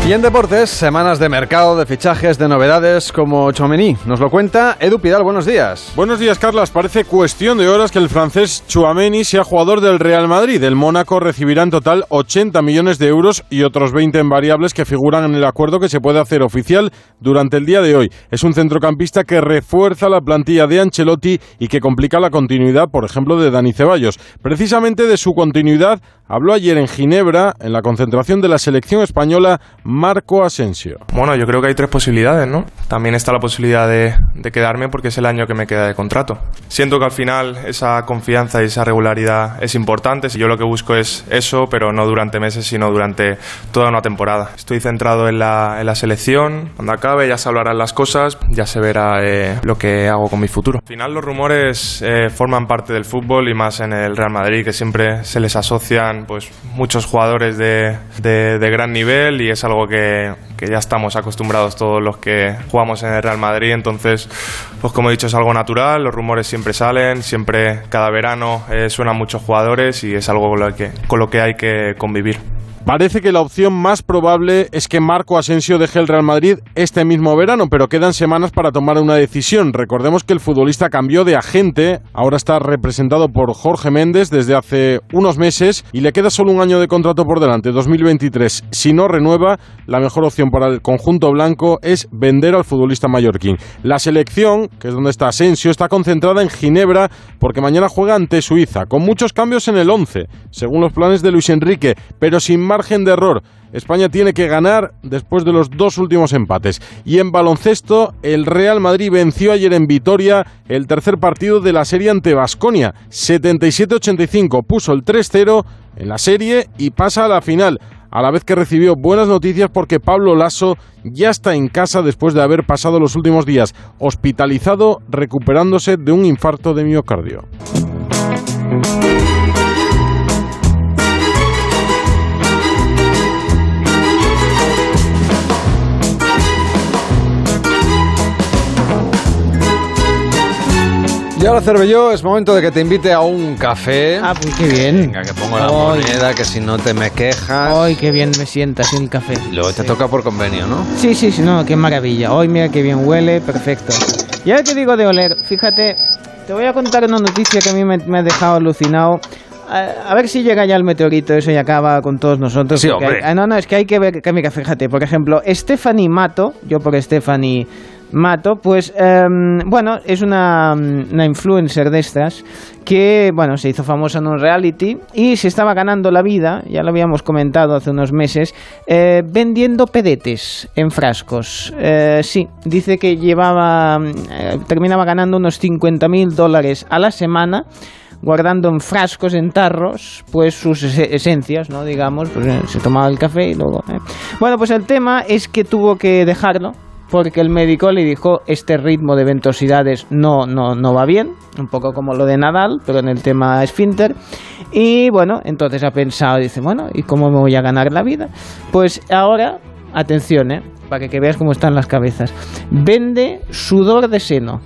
Speaker 1: Y en deportes, semanas de mercado, de fichajes, de novedades como Chomení. Nos lo cuenta Edu Pidal, buenos días.
Speaker 5: Buenos días, Carlas. Parece cuestión de horas que el francés Chouameni sea jugador del Real Madrid. El Mónaco recibirá en total 80 millones de euros y otros 20 en variables que figuran en el acuerdo que se puede hacer oficial durante el día de hoy. Es un centrocampista que refuerza la plantilla de Ancelotti y que complica la continuidad, por ejemplo, de Dani Ceballos. Precisamente de su continuidad habló ayer en Ginebra, en la concentración de la selección española, Marco Asensio.
Speaker 28: Bueno, yo creo que hay tres posibilidades, ¿no? También está la posibilidad de, de, quedarme porque es el año que me queda de contrato. Siento que al final esa confianza y esa regularidad es importante. Yo lo que busco es eso, pero no durante meses, sino durante toda una temporada. Estoy centrado en la, en la selección. Cuando acabe ya se hablarán las cosas, ya se verá eh, lo que hago con mi futuro. Al final los rumores eh, forman parte del fútbol y más en el Real Madrid, que siempre se les asocian pues muchos jugadores de, de, de gran nivel y es algo que, ya estamos acostumbrados todos los que jugamos en el Real Madrid. Entonces, pues como he dicho, es algo natural, los rumores siempre salen, siempre cada verano eh, suenan muchos jugadores y es algo con lo que hay que convivir.
Speaker 5: Parece que la opción más probable es que Marco Asensio deje el Real Madrid este mismo verano, pero quedan semanas para tomar una decisión. Recordemos que el futbolista cambió de agente, ahora está representado por Jorge Méndez desde hace unos meses y le queda solo un año de contrato por delante, 2023. Si no renueva, la mejor opción para el conjunto blanco es vender al futbolista mallorquín. La selección, que es donde está Asensio, está concentrada en Ginebra porque mañana juega ante Suiza, con muchos cambios en el 11, según los planes de Luis Enrique, pero sin margen de error. España tiene que ganar después de los dos últimos empates. Y en baloncesto, el Real Madrid venció ayer en Vitoria el tercer partido de la serie ante Basconia. 77-85 puso el 3-0 en la serie y pasa a la final. A la vez que recibió buenas noticias porque Pablo Lasso ya está en casa después de haber pasado los últimos días hospitalizado recuperándose de un infarto de miocardio.
Speaker 1: Y ahora, Cervelló, es momento de que te invite a un café.
Speaker 4: Ah, pues qué bien.
Speaker 1: Venga, que pongo la
Speaker 4: Ay.
Speaker 1: moneda, que si no te me quejas.
Speaker 4: Ay, qué bien me sienta sin el café.
Speaker 1: Luego te toca por convenio, ¿no?
Speaker 4: Sí, sí, sí, no, qué maravilla. Hoy mira qué bien huele, perfecto. Y ahora que digo de oler, fíjate, te voy a contar una noticia que a mí me, me ha dejado alucinado. A, a ver si llega ya el meteorito eso y acaba con todos nosotros.
Speaker 1: Sí,
Speaker 4: porque
Speaker 1: hombre.
Speaker 4: hay- ah, no, no, es que hay que ver, que mira, fíjate, por ejemplo, Stephanie Mato, yo por Stephanie Mato, pues em, bueno, es una, una influencer de estas que, bueno, se hizo famosa en un reality y se estaba ganando la vida, ya lo habíamos comentado hace unos meses, eh, vendiendo pedetes en frascos. Eh, sí, dice que llevaba, eh, terminaba ganando unos 50 mil dólares a la semana guardando en frascos, en tarros, pues sus ese- esencias, ¿no? Digamos, pues eh, se tomaba el café y luego... eh. Bueno, pues el tema es que tuvo que dejarlo porque el médico le dijo este ritmo de ventosidades no, no, no va bien, un poco como lo de Nadal, pero en el tema esfínter. Y bueno, entonces ha pensado, dice, bueno, ¿y cómo me voy a ganar la vida? Pues ahora, atención, ¿eh? para que veas cómo están las cabezas. Vende sudor de seno.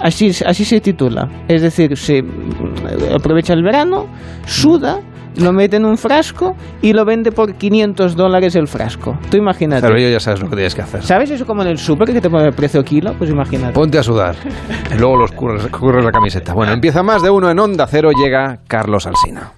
Speaker 4: Así, así se titula. Es decir, se mm, aprovecha el verano, suda, lo mete en un frasco y lo vende por 500 dólares el frasco. Tú imagínate.
Speaker 1: Pero yo ya sabes lo que tienes que hacer.
Speaker 4: ¿Sabes eso como en el súper que te pone el precio kilo? Pues imagínate.
Speaker 1: Ponte a sudar. Y luego los curres, curres la camiseta. Bueno, empieza más de uno en Onda Cero, llega Carlos Alsina.